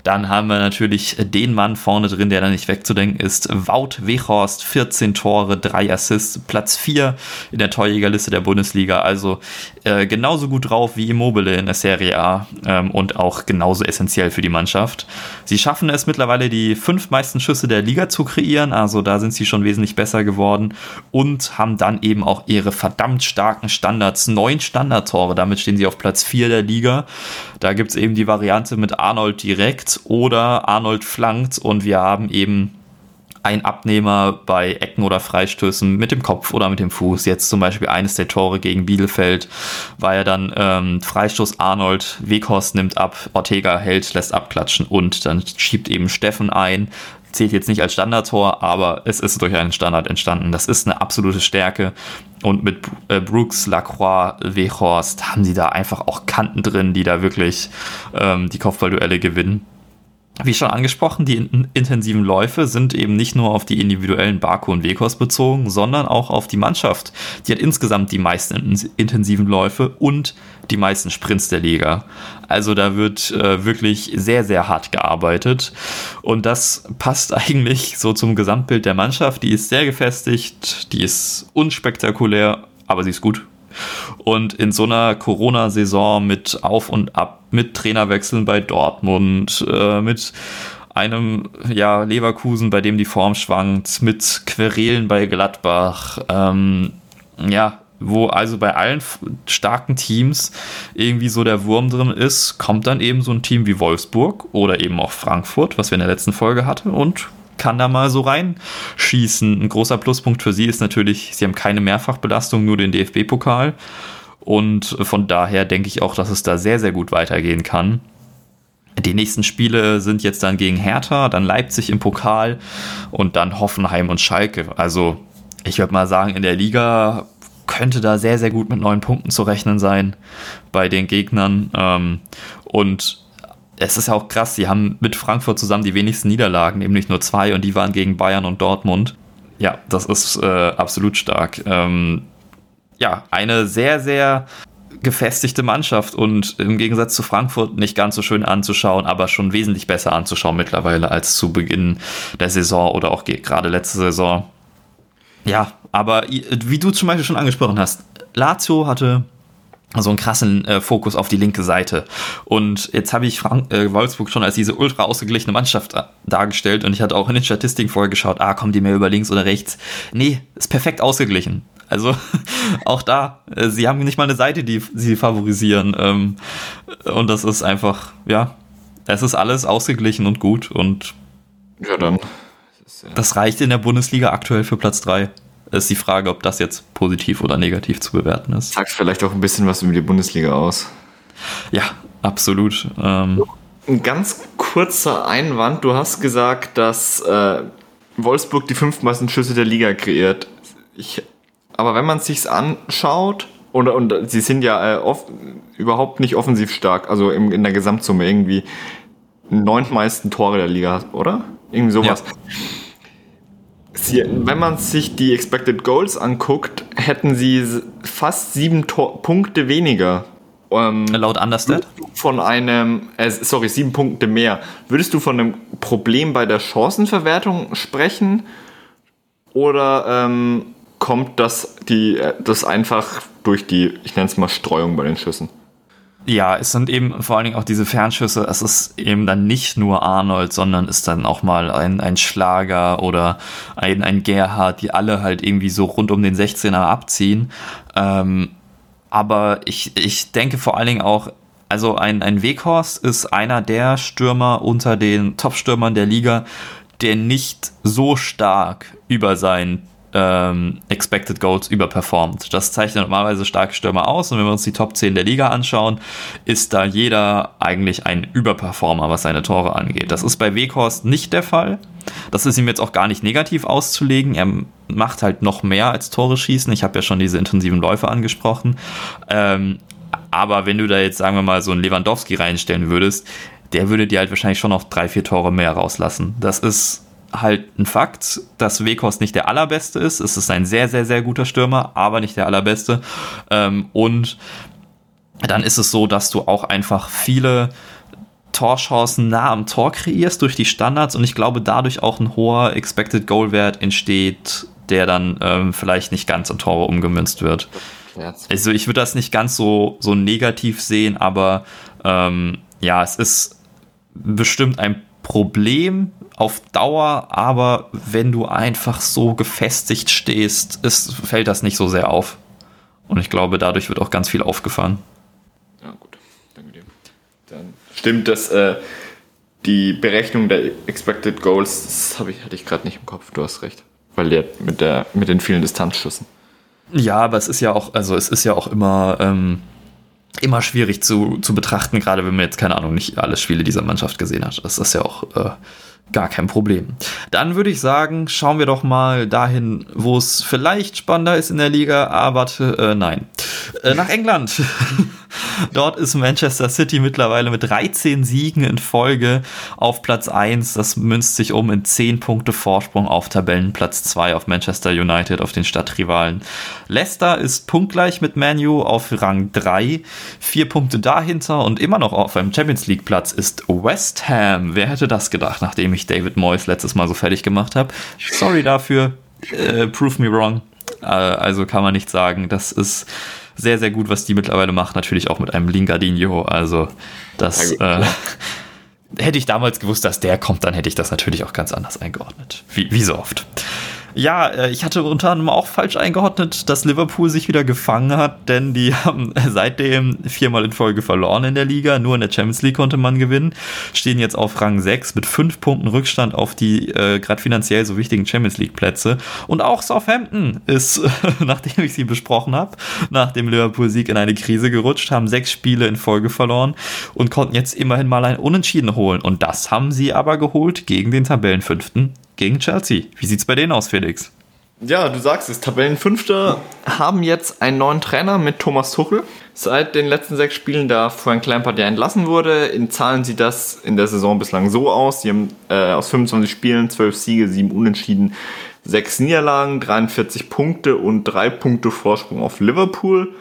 dann haben wir natürlich den Mann vorne drin, der da nicht wegzudenken ist. Wout Weghorst, 14 Tore, 3 Assists, Platz 4 in der Torjägerliste der Bundesliga. Also äh, genauso gut drauf wie Immobile in der Serie A ähm, und auch genauso essentiell für die Mannschaft. Sie schaffen es mittlerweile, die fünf meisten Schüsse der Liga zu kreieren. Also da sind sie schon wesentlich besser geworden und haben dann eben auch ihre verdammt starken Standards. Neun Standardtore, damit stehen sie auf Platz 4 der Liga. Da gibt es eben die Variante mit Arnold direkt oder Arnold flankt und wir haben eben ein Abnehmer bei Ecken oder Freistößen mit dem Kopf oder mit dem Fuß. Jetzt zum Beispiel eines der Tore gegen Bielefeld war ja dann ähm, Freistoß Arnold, Weghorst nimmt ab, Ortega hält, lässt abklatschen und dann schiebt eben Steffen ein. Zählt jetzt nicht als Standardtor, aber es ist durch einen Standard entstanden. Das ist eine absolute Stärke. Und mit äh, Brooks, Lacroix, Weghorst haben sie da einfach auch Kanten drin, die da wirklich ähm, die Kopfballduelle gewinnen. Wie schon angesprochen, die intensiven Läufe sind eben nicht nur auf die individuellen Baku und Wekos bezogen, sondern auch auf die Mannschaft. Die hat insgesamt die meisten intensiven Läufe und die meisten Sprints der Liga. Also da wird äh, wirklich sehr, sehr hart gearbeitet. Und das passt eigentlich so zum Gesamtbild der Mannschaft. Die ist sehr gefestigt, die ist unspektakulär, aber sie ist gut. Und in so einer Corona-Saison mit Auf und Ab, mit Trainerwechseln bei Dortmund, äh, mit einem ja, Leverkusen, bei dem die Form schwankt, mit Querelen bei Gladbach, ähm, ja, wo also bei allen starken Teams irgendwie so der Wurm drin ist, kommt dann eben so ein Team wie Wolfsburg oder eben auch Frankfurt, was wir in der letzten Folge hatten, und kann da mal so reinschießen. Ein großer Pluspunkt für sie ist natürlich, sie haben keine Mehrfachbelastung, nur den DFB-Pokal. Und von daher denke ich auch, dass es da sehr, sehr gut weitergehen kann. Die nächsten Spiele sind jetzt dann gegen Hertha, dann Leipzig im Pokal und dann Hoffenheim und Schalke. Also ich würde mal sagen, in der Liga könnte da sehr, sehr gut mit neun Punkten zu rechnen sein bei den Gegnern. Ähm, und es ist ja auch krass, sie haben mit Frankfurt zusammen die wenigsten Niederlagen, nämlich nur zwei und die waren gegen Bayern und Dortmund. Ja, das ist äh, absolut stark. Ähm, ja, eine sehr, sehr gefestigte Mannschaft und im Gegensatz zu Frankfurt nicht ganz so schön anzuschauen, aber schon wesentlich besser anzuschauen mittlerweile als zu Beginn der Saison oder auch gerade letzte Saison. Ja, aber wie du zum Beispiel schon angesprochen hast, Lazio hatte so einen krassen äh, Fokus auf die linke Seite. Und jetzt habe ich Frank äh, Wolfsburg schon als diese ultra ausgeglichene Mannschaft äh, dargestellt und ich hatte auch in den Statistiken vorher geschaut, ah, kommen die mehr über links oder rechts? Nee, ist perfekt ausgeglichen. Also auch da, äh, sie haben nicht mal eine Seite, die sie favorisieren. Ähm, und das ist einfach, ja, es ist alles ausgeglichen und gut und ja, dann. Das reicht in der Bundesliga aktuell für Platz 3 ist die Frage, ob das jetzt positiv oder negativ zu bewerten ist. Sagst vielleicht auch ein bisschen was über die Bundesliga aus. Ja, absolut. Ähm ein ganz kurzer Einwand. Du hast gesagt, dass äh, Wolfsburg die fünfmeisten Schüsse der Liga kreiert. Ich, aber wenn man es sich anschaut, und, und sie sind ja äh, oft, überhaupt nicht offensiv stark, also im, in der Gesamtsumme irgendwie neuntmeisten Tore der Liga, oder? Irgendwie sowas. Ja. Sie, wenn man sich die Expected Goals anguckt, hätten sie fast sieben Tor Punkte weniger. Ähm, Laut Understat? Von einem, äh, sorry, sieben Punkte mehr. Würdest du von einem Problem bei der Chancenverwertung sprechen? Oder ähm, kommt das, die, äh, das einfach durch die, ich nenne es mal Streuung bei den Schüssen? Ja, es sind eben vor allen Dingen auch diese Fernschüsse. Es ist eben dann nicht nur Arnold, sondern ist dann auch mal ein, ein Schlager oder ein, ein Gerhard, die alle halt irgendwie so rund um den 16er abziehen. Ähm, aber ich, ich denke vor allen Dingen auch, also ein, ein Weghorst ist einer der Stürmer unter den Top-Stürmern der Liga, der nicht so stark über seinen ähm, Expected Goals überperformt. Das zeichnet normalerweise starke Stürmer aus und wenn wir uns die Top 10 der Liga anschauen, ist da jeder eigentlich ein Überperformer, was seine Tore angeht. Das ist bei Weghorst nicht der Fall. Das ist ihm jetzt auch gar nicht negativ auszulegen. Er macht halt noch mehr als Tore schießen. Ich habe ja schon diese intensiven Läufe angesprochen. Ähm, aber wenn du da jetzt, sagen wir mal, so einen Lewandowski reinstellen würdest, der würde dir halt wahrscheinlich schon noch drei, vier Tore mehr rauslassen. Das ist halt ein Fakt, dass Weghorst nicht der allerbeste ist. Es ist ein sehr, sehr, sehr guter Stürmer, aber nicht der allerbeste. Ähm, und dann ist es so, dass du auch einfach viele Torchancen nah am Tor kreierst durch die Standards und ich glaube dadurch auch ein hoher Expected Goal Wert entsteht, der dann ähm, vielleicht nicht ganz in Tore umgemünzt wird. Also ich würde das nicht ganz so, so negativ sehen, aber ähm, ja, es ist bestimmt ein Problem auf Dauer, aber wenn du einfach so gefestigt stehst, ist, fällt das nicht so sehr auf. Und ich glaube, dadurch wird auch ganz viel aufgefangen. Ja, gut. Danke dir. Dann stimmt das, äh, die Berechnung der Expected Goals, das ich, hatte ich gerade nicht im Kopf, du hast recht. Weil der mit, der mit den vielen Distanzschüssen. Ja, aber es ist ja auch, also es ist ja auch immer, ähm, immer schwierig zu, zu betrachten, gerade wenn man jetzt, keine Ahnung, nicht alle Spiele dieser Mannschaft gesehen hat. Das ist ja auch äh, Gar kein Problem. Dann würde ich sagen, schauen wir doch mal dahin, wo es vielleicht spannender ist in der Liga, aber äh, nein. Äh, nach England. Dort ist Manchester City mittlerweile mit 13 Siegen in Folge auf Platz 1. Das münzt sich um in 10 Punkte Vorsprung auf Tabellenplatz 2 auf Manchester United, auf den Stadtrivalen. Leicester ist punktgleich mit Manu auf Rang 3. Vier Punkte dahinter und immer noch auf einem Champions League Platz ist West Ham. Wer hätte das gedacht, nachdem ich David Moyes letztes Mal so fertig gemacht habe? Sorry dafür. Äh, prove me wrong. Äh, also kann man nicht sagen. Das ist sehr, sehr gut, was die mittlerweile macht. Natürlich auch mit einem Lingardinho. Also, das äh, hätte ich damals gewusst, dass der kommt, dann hätte ich das natürlich auch ganz anders eingeordnet. Wie, wie so oft. Ja, äh, ich hatte unter anderem auch falsch eingeordnet, dass Liverpool sich wieder gefangen hat, denn die haben seitdem viermal in Folge verloren in der Liga. Nur in der Champions League konnte man gewinnen. Stehen jetzt auf Rang 6 mit fünf Punkten Rückstand auf die äh, gerade finanziell so wichtigen Champions League Plätze. Und auch Southampton ist, nachdem ich sie besprochen habe, nach dem Liverpool-Sieg in eine Krise gerutscht, haben sechs Spiele in Folge verloren und konnten jetzt immerhin mal ein Unentschieden holen. Und das haben sie aber geholt gegen den Tabellenfünften gegen Chelsea. Wie sieht es bei denen aus, Felix? Ja, du sagst es, Tabellenfünfter haben jetzt einen neuen Trainer mit Thomas Tuchel. Seit den letzten sechs Spielen, da Frank Lampard ja entlassen wurde, in Zahlen sieht das in der Saison bislang so aus. Sie haben äh, aus 25 Spielen 12 Siege, 7 Unentschieden, 6 Niederlagen, 43 Punkte und 3 Punkte Vorsprung auf Liverpool.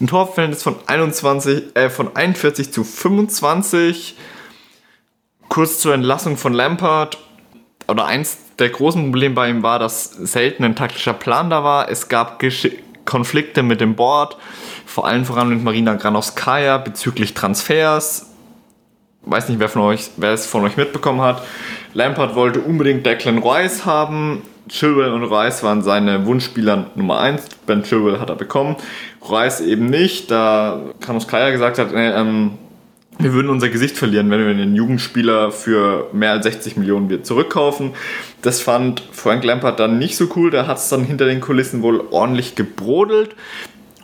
Ein Torverhältnis von, 21, äh, von 41 zu 25. Kurz zur Entlassung von Lampard oder eins der großen Probleme bei ihm war, dass selten ein taktischer Plan da war. Es gab Gesch Konflikte mit dem Board, vor allem voran mit Marina Granovskaya bezüglich Transfers. Weiß nicht, wer, von euch, wer es von euch mitbekommen hat. Lampard wollte unbedingt Declan Rice haben. Chilwell und Rice waren seine Wunschspieler Nummer 1. Ben Chilwell hat er bekommen. Rice eben nicht, da Granovskaya gesagt hat, äh, ähm, wir würden unser Gesicht verlieren, wenn wir einen Jugendspieler für mehr als 60 Millionen wir zurückkaufen. Das fand Frank Lampard dann nicht so cool. Der hat es dann hinter den Kulissen wohl ordentlich gebrodelt.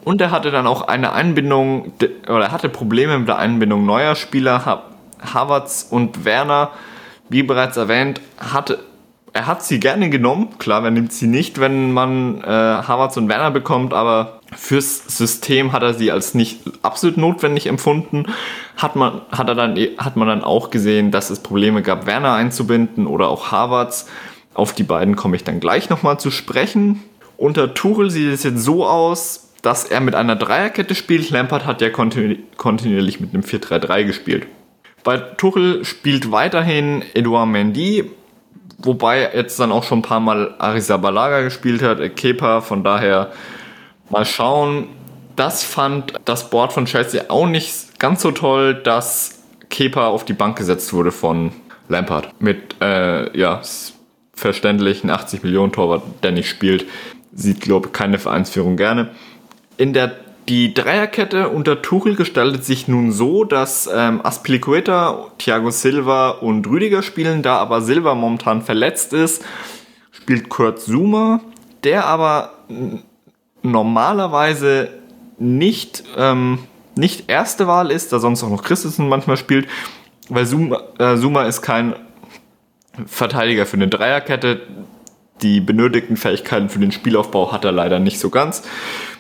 Und er hatte dann auch eine Einbindung, oder er hatte Probleme mit der Einbindung neuer Spieler. Havertz und Werner, wie bereits erwähnt, hatte, er hat sie gerne genommen. Klar, wer nimmt sie nicht, wenn man äh, Havertz und Werner bekommt, aber fürs System hat er sie als nicht absolut notwendig empfunden. Hat man, hat, er dann, hat man dann auch gesehen, dass es Probleme gab, Werner einzubinden oder auch Havertz. Auf die beiden komme ich dann gleich nochmal zu sprechen. Unter Tuchel sieht es jetzt so aus, dass er mit einer Dreierkette spielt. Lampard hat ja kontinu kontinuierlich mit einem 4-3-3 gespielt. Bei Tuchel spielt weiterhin Edouard Mendy, wobei jetzt dann auch schon ein paar Mal Arizabalaga gespielt hat, Kepa, von daher Mal schauen. Das fand das Board von Chelsea auch nicht ganz so toll, dass Kepa auf die Bank gesetzt wurde von Lampard. Mit, äh, ja, verständlichen 80 Millionen Torwart, der nicht spielt. Sieht, glaube ich, keine Vereinsführung gerne. In der Die Dreierkette unter Tuchel gestaltet sich nun so, dass ähm, Aspilicueta, Thiago Silva und Rüdiger spielen, da aber Silva momentan verletzt ist, spielt Kurt Zuma, der aber normalerweise nicht, ähm, nicht erste Wahl ist, da sonst auch noch Christensen manchmal spielt, weil Zuma, äh, Zuma ist kein Verteidiger für eine Dreierkette. Die benötigten Fähigkeiten für den Spielaufbau hat er leider nicht so ganz.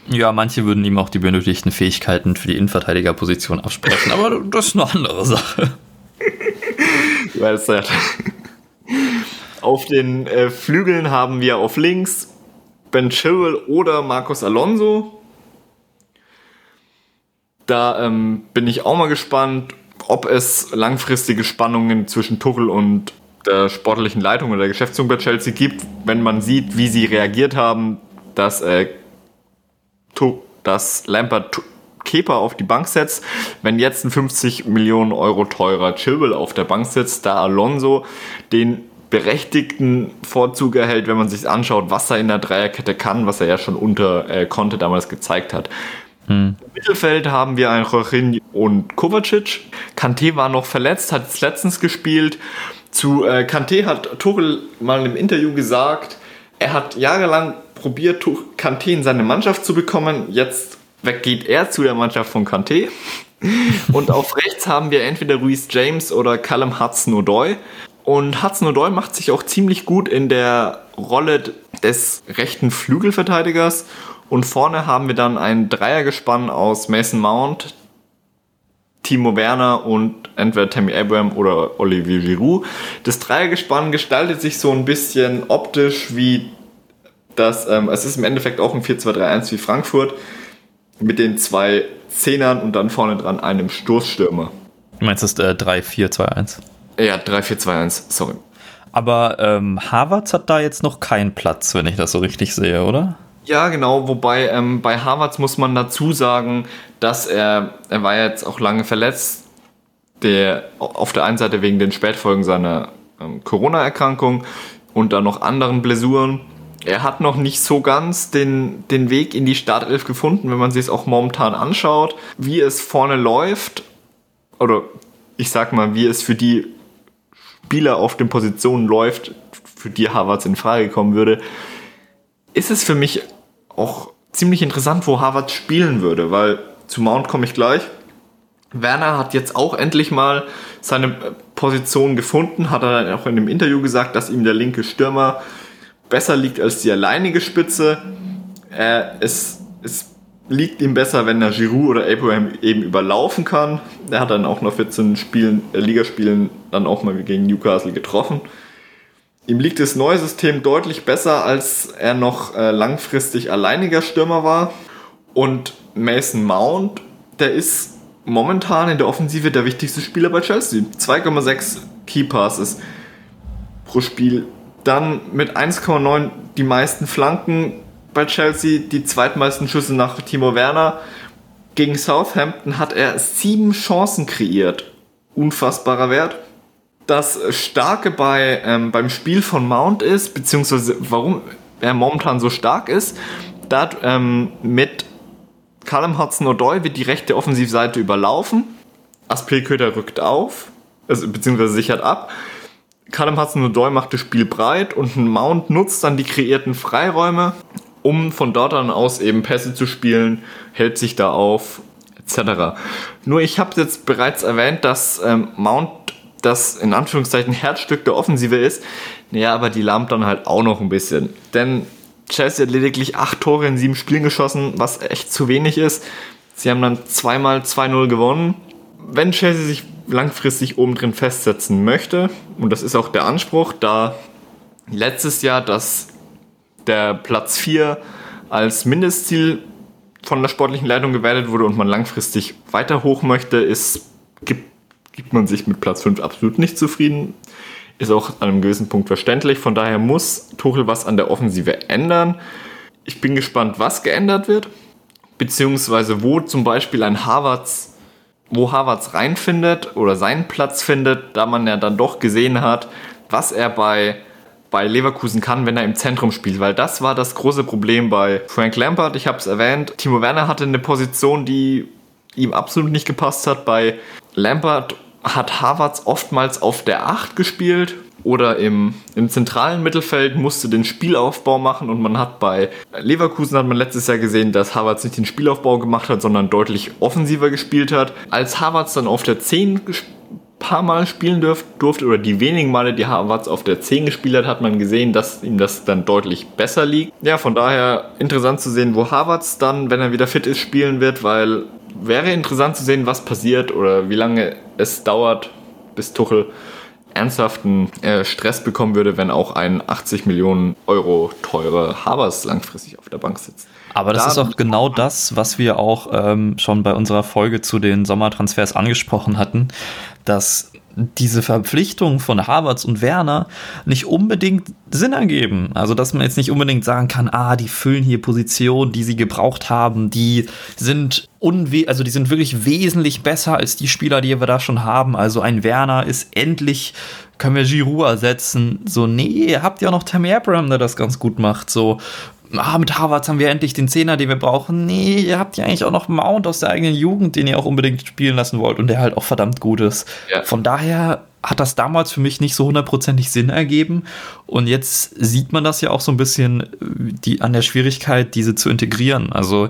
Ja, manche würden ihm auch die benötigten Fähigkeiten für die Innenverteidigerposition absprechen, aber das ist eine andere Sache. Weil es auf den äh, Flügeln haben wir auf links Ben Chilwell oder Marcos Alonso. Da ähm, bin ich auch mal gespannt, ob es langfristige Spannungen zwischen Tuchel und der sportlichen Leitung oder der Geschäftsführung bei Chelsea gibt, wenn man sieht, wie sie reagiert haben, dass, äh, dass Lampard Kepa auf die Bank setzt. Wenn jetzt ein 50 Millionen Euro teurer Chilwell auf der Bank sitzt, da Alonso den berechtigten Vorzug erhält, wenn man sich anschaut, was er in der Dreierkette kann, was er ja schon unter äh, Conte damals gezeigt hat. Hm. Im Mittelfeld haben wir einen Rochin und Kovacic. Kante war noch verletzt, hat jetzt letztens gespielt. Zu äh, Kante hat Tuchel mal im Interview gesagt, er hat jahrelang probiert, Kante in seine Mannschaft zu bekommen. Jetzt weggeht er zu der Mannschaft von Kante. Und auf rechts haben wir entweder Ruiz James oder Callum Hudson-Odoi. Und Hudson-Odoi macht sich auch ziemlich gut in der Rolle des rechten Flügelverteidigers. Und vorne haben wir dann ein Dreiergespann aus Mason Mount, Timo Werner und entweder Tammy Abraham oder Olivier Giroud. Das Dreiergespann gestaltet sich so ein bisschen optisch wie das, ähm, es ist im Endeffekt auch ein 4-2-3-1 wie Frankfurt mit den zwei Zehnern und dann vorne dran einem Stoßstürmer. Du meinst das äh, 3-4-2-1? Ja, 3-4-2-1, sorry. Aber ähm, Harvards hat da jetzt noch keinen Platz, wenn ich das so richtig sehe, oder? Ja, genau, wobei ähm, bei Harvards muss man dazu sagen, dass er, er war jetzt auch lange verletzt, der auf der einen Seite wegen den Spätfolgen seiner ähm, Corona-Erkrankung und dann noch anderen Blessuren. Er hat noch nicht so ganz den, den Weg in die Startelf gefunden, wenn man sich es auch momentan anschaut, wie es vorne läuft, oder ich sag mal, wie es für die Spieler auf den Positionen läuft, für die Harvards in Frage kommen würde, ist es für mich auch ziemlich interessant, wo Harvard spielen würde, weil zu Mount komme ich gleich. Werner hat jetzt auch endlich mal seine Position gefunden, hat er dann auch in dem Interview gesagt, dass ihm der linke Stürmer besser liegt als die alleinige Spitze. Äh, es, es liegt ihm besser, wenn er Giroud oder Abraham eben überlaufen kann. Er hat dann auch nach 14 Spielen, äh, Ligaspielen dann auch mal gegen Newcastle getroffen. Ihm liegt das neue System deutlich besser, als er noch äh, langfristig alleiniger Stürmer war. Und Mason Mount, der ist momentan in der Offensive der wichtigste Spieler bei Chelsea. 2,6 Key Passes pro Spiel. Dann mit 1,9 die meisten Flanken bei Chelsea, die zweitmeisten Schüsse nach Timo Werner. Gegen Southampton hat er sieben Chancen kreiert. Unfassbarer Wert das Starke bei, ähm, beim Spiel von Mount ist, beziehungsweise warum er momentan so stark ist, da ähm, mit Callum Hudson-Odoi wird die rechte Offensivseite überlaufen. Aspelköder rückt auf, also, beziehungsweise sichert ab. Callum Hudson-Odoi macht das Spiel breit und Mount nutzt dann die kreierten Freiräume, um von dort an aus eben Pässe zu spielen, hält sich da auf, etc. Nur ich habe jetzt bereits erwähnt, dass ähm, Mount das in Anführungszeichen Herzstück der Offensive ist. Naja, aber die lahmt dann halt auch noch ein bisschen. Denn Chelsea hat lediglich 8 Tore in 7 Spielen geschossen, was echt zu wenig ist. Sie haben dann zweimal 2-0 gewonnen. Wenn Chelsea sich langfristig oben drin festsetzen möchte, und das ist auch der Anspruch, da letztes Jahr das der Platz 4 als Mindestziel von der sportlichen Leitung gewählt wurde und man langfristig weiter hoch möchte, ist, gibt gibt man sich mit Platz 5 absolut nicht zufrieden. Ist auch an einem gewissen Punkt verständlich. Von daher muss Tuchel was an der Offensive ändern. Ich bin gespannt, was geändert wird. Beziehungsweise wo zum Beispiel ein Harvards, wo Harvards reinfindet oder seinen Platz findet, da man ja dann doch gesehen hat, was er bei bei Leverkusen kann, wenn er im Zentrum spielt, weil das war das große Problem bei Frank Lampard. Ich habe es erwähnt, Timo Werner hatte eine Position, die ihm absolut nicht gepasst hat. Bei Lampard hat Havertz oftmals auf der 8 gespielt oder im, im zentralen Mittelfeld musste den Spielaufbau machen und man hat bei Leverkusen hat man letztes Jahr gesehen, dass Havertz nicht den Spielaufbau gemacht hat, sondern deutlich offensiver gespielt hat. Als Havertz dann auf der 10 paar Mal spielen dürf, durfte oder die wenigen Male, die Havertz auf der 10 gespielt hat, hat man gesehen, dass ihm das dann deutlich besser liegt. Ja, von daher interessant zu sehen, wo Havertz dann, wenn er wieder fit ist, spielen wird, weil wäre interessant zu sehen, was passiert oder wie lange es dauert, bis Tuchel ernsthaften äh, Stress bekommen würde, wenn auch ein 80 Millionen Euro teure Havers langfristig auf der Bank sitzt. Aber das da ist auch genau das, was wir auch ähm, schon bei unserer Folge zu den Sommertransfers angesprochen hatten, dass diese Verpflichtungen von Havertz und Werner nicht unbedingt Sinn ergeben. Also, dass man jetzt nicht unbedingt sagen kann, ah, die füllen hier Positionen, die sie gebraucht haben, die sind unwe also die sind wirklich wesentlich besser als die Spieler, die wir da schon haben. Also ein Werner ist endlich, können wir Giroud ersetzen. So, nee, ihr habt ja noch Tammy Abraham, der das ganz gut macht. So, ah, mit Harvards haben wir endlich den Zehner, den wir brauchen. Nee, ihr habt ja eigentlich auch noch Mount aus der eigenen Jugend, den ihr auch unbedingt spielen lassen wollt und der halt auch verdammt gut ist. Ja. Von daher hat das damals für mich nicht so hundertprozentig Sinn ergeben. Und jetzt sieht man das ja auch so ein bisschen die, an der Schwierigkeit, diese zu integrieren. Also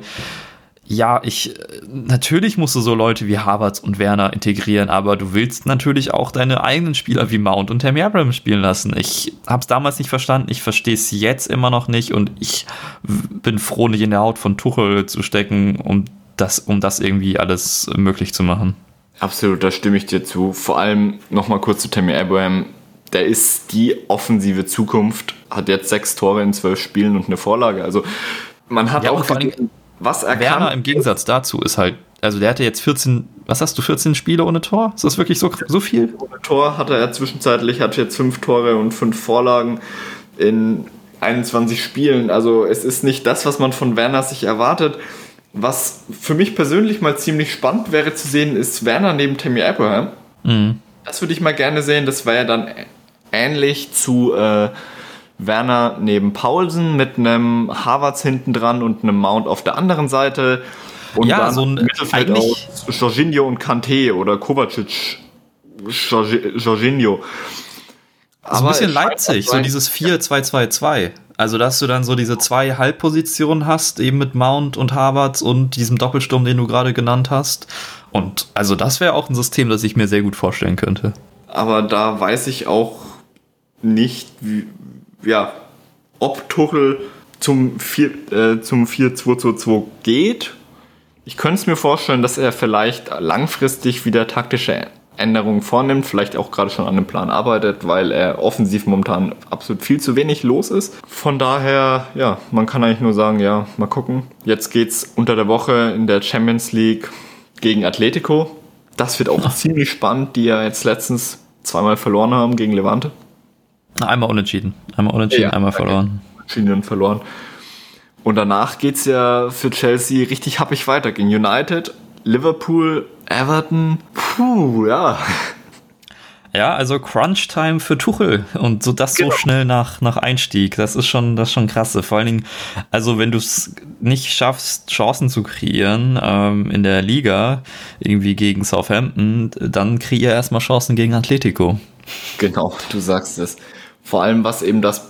ja, ich natürlich musst du so Leute wie Harvards und Werner integrieren, aber du willst natürlich auch deine eigenen Spieler wie Mount und Tammy Abraham spielen lassen. Ich habe es damals nicht verstanden, ich verstehe es jetzt immer noch nicht und ich bin froh, nicht in der Haut von Tuchel zu stecken, um das, um das irgendwie alles möglich zu machen. Absolut, da stimme ich dir zu. Vor allem nochmal kurz zu Tammy Abraham. Der ist die offensive Zukunft, hat jetzt sechs Tore in zwölf Spielen und eine Vorlage. Also man hat ja, auch vor allem, was er Werner kann. im Gegensatz dazu ist halt, also der hatte jetzt 14, was hast du, 14 Spiele ohne Tor? Ist das wirklich so, so viel? Ohne Tor hatte er zwischenzeitlich, hat jetzt fünf Tore und fünf Vorlagen in 21 Spielen. Also es ist nicht das, was man von Werner sich erwartet. Was für mich persönlich mal ziemlich spannend wäre zu sehen, ist Werner neben Tammy Abraham. Mhm. Das würde ich mal gerne sehen. Das wäre ja dann ähnlich zu äh, Werner neben Paulsen mit einem Harvards hinten dran und einem Mount auf der anderen Seite. Und ja, dann so ein Mittelfeld aus Jorginho und Kante oder Kovacic, Jorginho. So ein bisschen Leipzig, so dieses 4-2-2-2. Also, dass du dann so diese zwei Halbpositionen hast, eben mit Mount und Harvards und diesem Doppelsturm, den du gerade genannt hast. Und also, das wäre auch ein System, das ich mir sehr gut vorstellen könnte. Aber da weiß ich auch nicht, wie, ja, ob Tuchel zum 4, äh, zum 4-2-2-2 geht. Ich könnte es mir vorstellen, dass er vielleicht langfristig wieder taktische Änderungen vornimmt, vielleicht auch gerade schon an dem Plan arbeitet, weil er offensiv momentan absolut viel zu wenig los ist. Von daher, ja, man kann eigentlich nur sagen, ja, mal gucken. Jetzt geht's unter der Woche in der Champions League gegen Atletico. Das wird auch Ach. ziemlich spannend, die ja jetzt letztens zweimal verloren haben gegen Levante. Einmal unentschieden. Einmal unentschieden, ja, einmal verloren. Unentschieden und verloren. Und danach geht es ja für Chelsea richtig happig weiter gegen United, Liverpool, Everton. Puh, ja. Ja, also Crunch-Time für Tuchel und so das genau. so schnell nach, nach Einstieg, das ist schon, das ist schon krasse. Vor allen Dingen, also wenn du es nicht schaffst, Chancen zu kreieren ähm, in der Liga, irgendwie gegen Southampton, dann kreier erstmal Chancen gegen Atletico. Genau, du sagst es. Vor allem, was eben das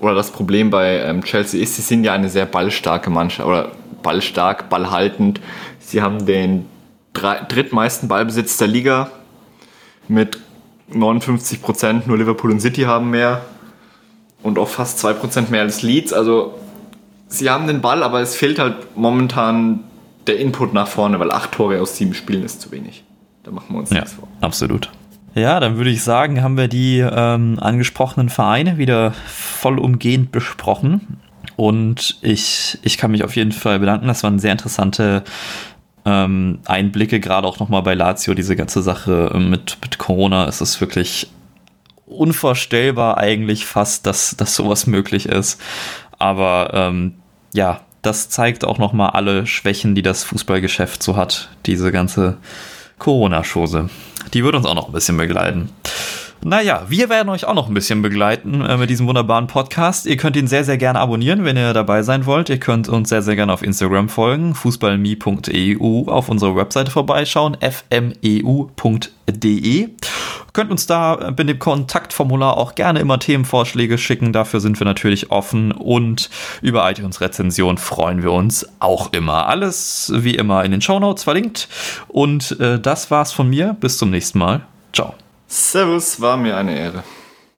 oder das Problem bei ähm, Chelsea ist, sie sind ja eine sehr ballstarke Mannschaft oder ballstark, ballhaltend. Sie haben den drei, drittmeisten Ballbesitz der Liga mit 59 Prozent. Nur Liverpool und City haben mehr und auch fast 2 Prozent mehr als Leeds. Also sie haben den Ball, aber es fehlt halt momentan der Input nach vorne, weil acht Tore aus sieben Spielen ist zu wenig. Da machen wir uns ja, nichts vor. Absolut. Ja, dann würde ich sagen, haben wir die ähm, angesprochenen Vereine wieder vollumgehend besprochen. Und ich, ich kann mich auf jeden Fall bedanken. Das waren sehr interessante ähm, Einblicke, gerade auch nochmal bei Lazio, diese ganze Sache mit, mit Corona. Es ist wirklich unvorstellbar eigentlich fast, dass, dass sowas möglich ist. Aber ähm, ja, das zeigt auch nochmal alle Schwächen, die das Fußballgeschäft so hat. Diese ganze Corona-Chose. Die wird uns auch noch ein bisschen begleiten. Naja, wir werden euch auch noch ein bisschen begleiten äh, mit diesem wunderbaren Podcast. Ihr könnt ihn sehr, sehr gerne abonnieren, wenn ihr dabei sein wollt. Ihr könnt uns sehr, sehr gerne auf Instagram folgen, fußballme.eu, auf unserer Webseite vorbeischauen, fmeu.de. Könnt uns da mit dem Kontaktformular auch gerne immer Themenvorschläge schicken. Dafür sind wir natürlich offen und über iTunes-Rezension freuen wir uns auch immer. Alles wie immer in den Shownotes verlinkt. Und äh, das war's von mir. Bis zum nächsten Mal. Ciao. Servus, war mir eine Ehre.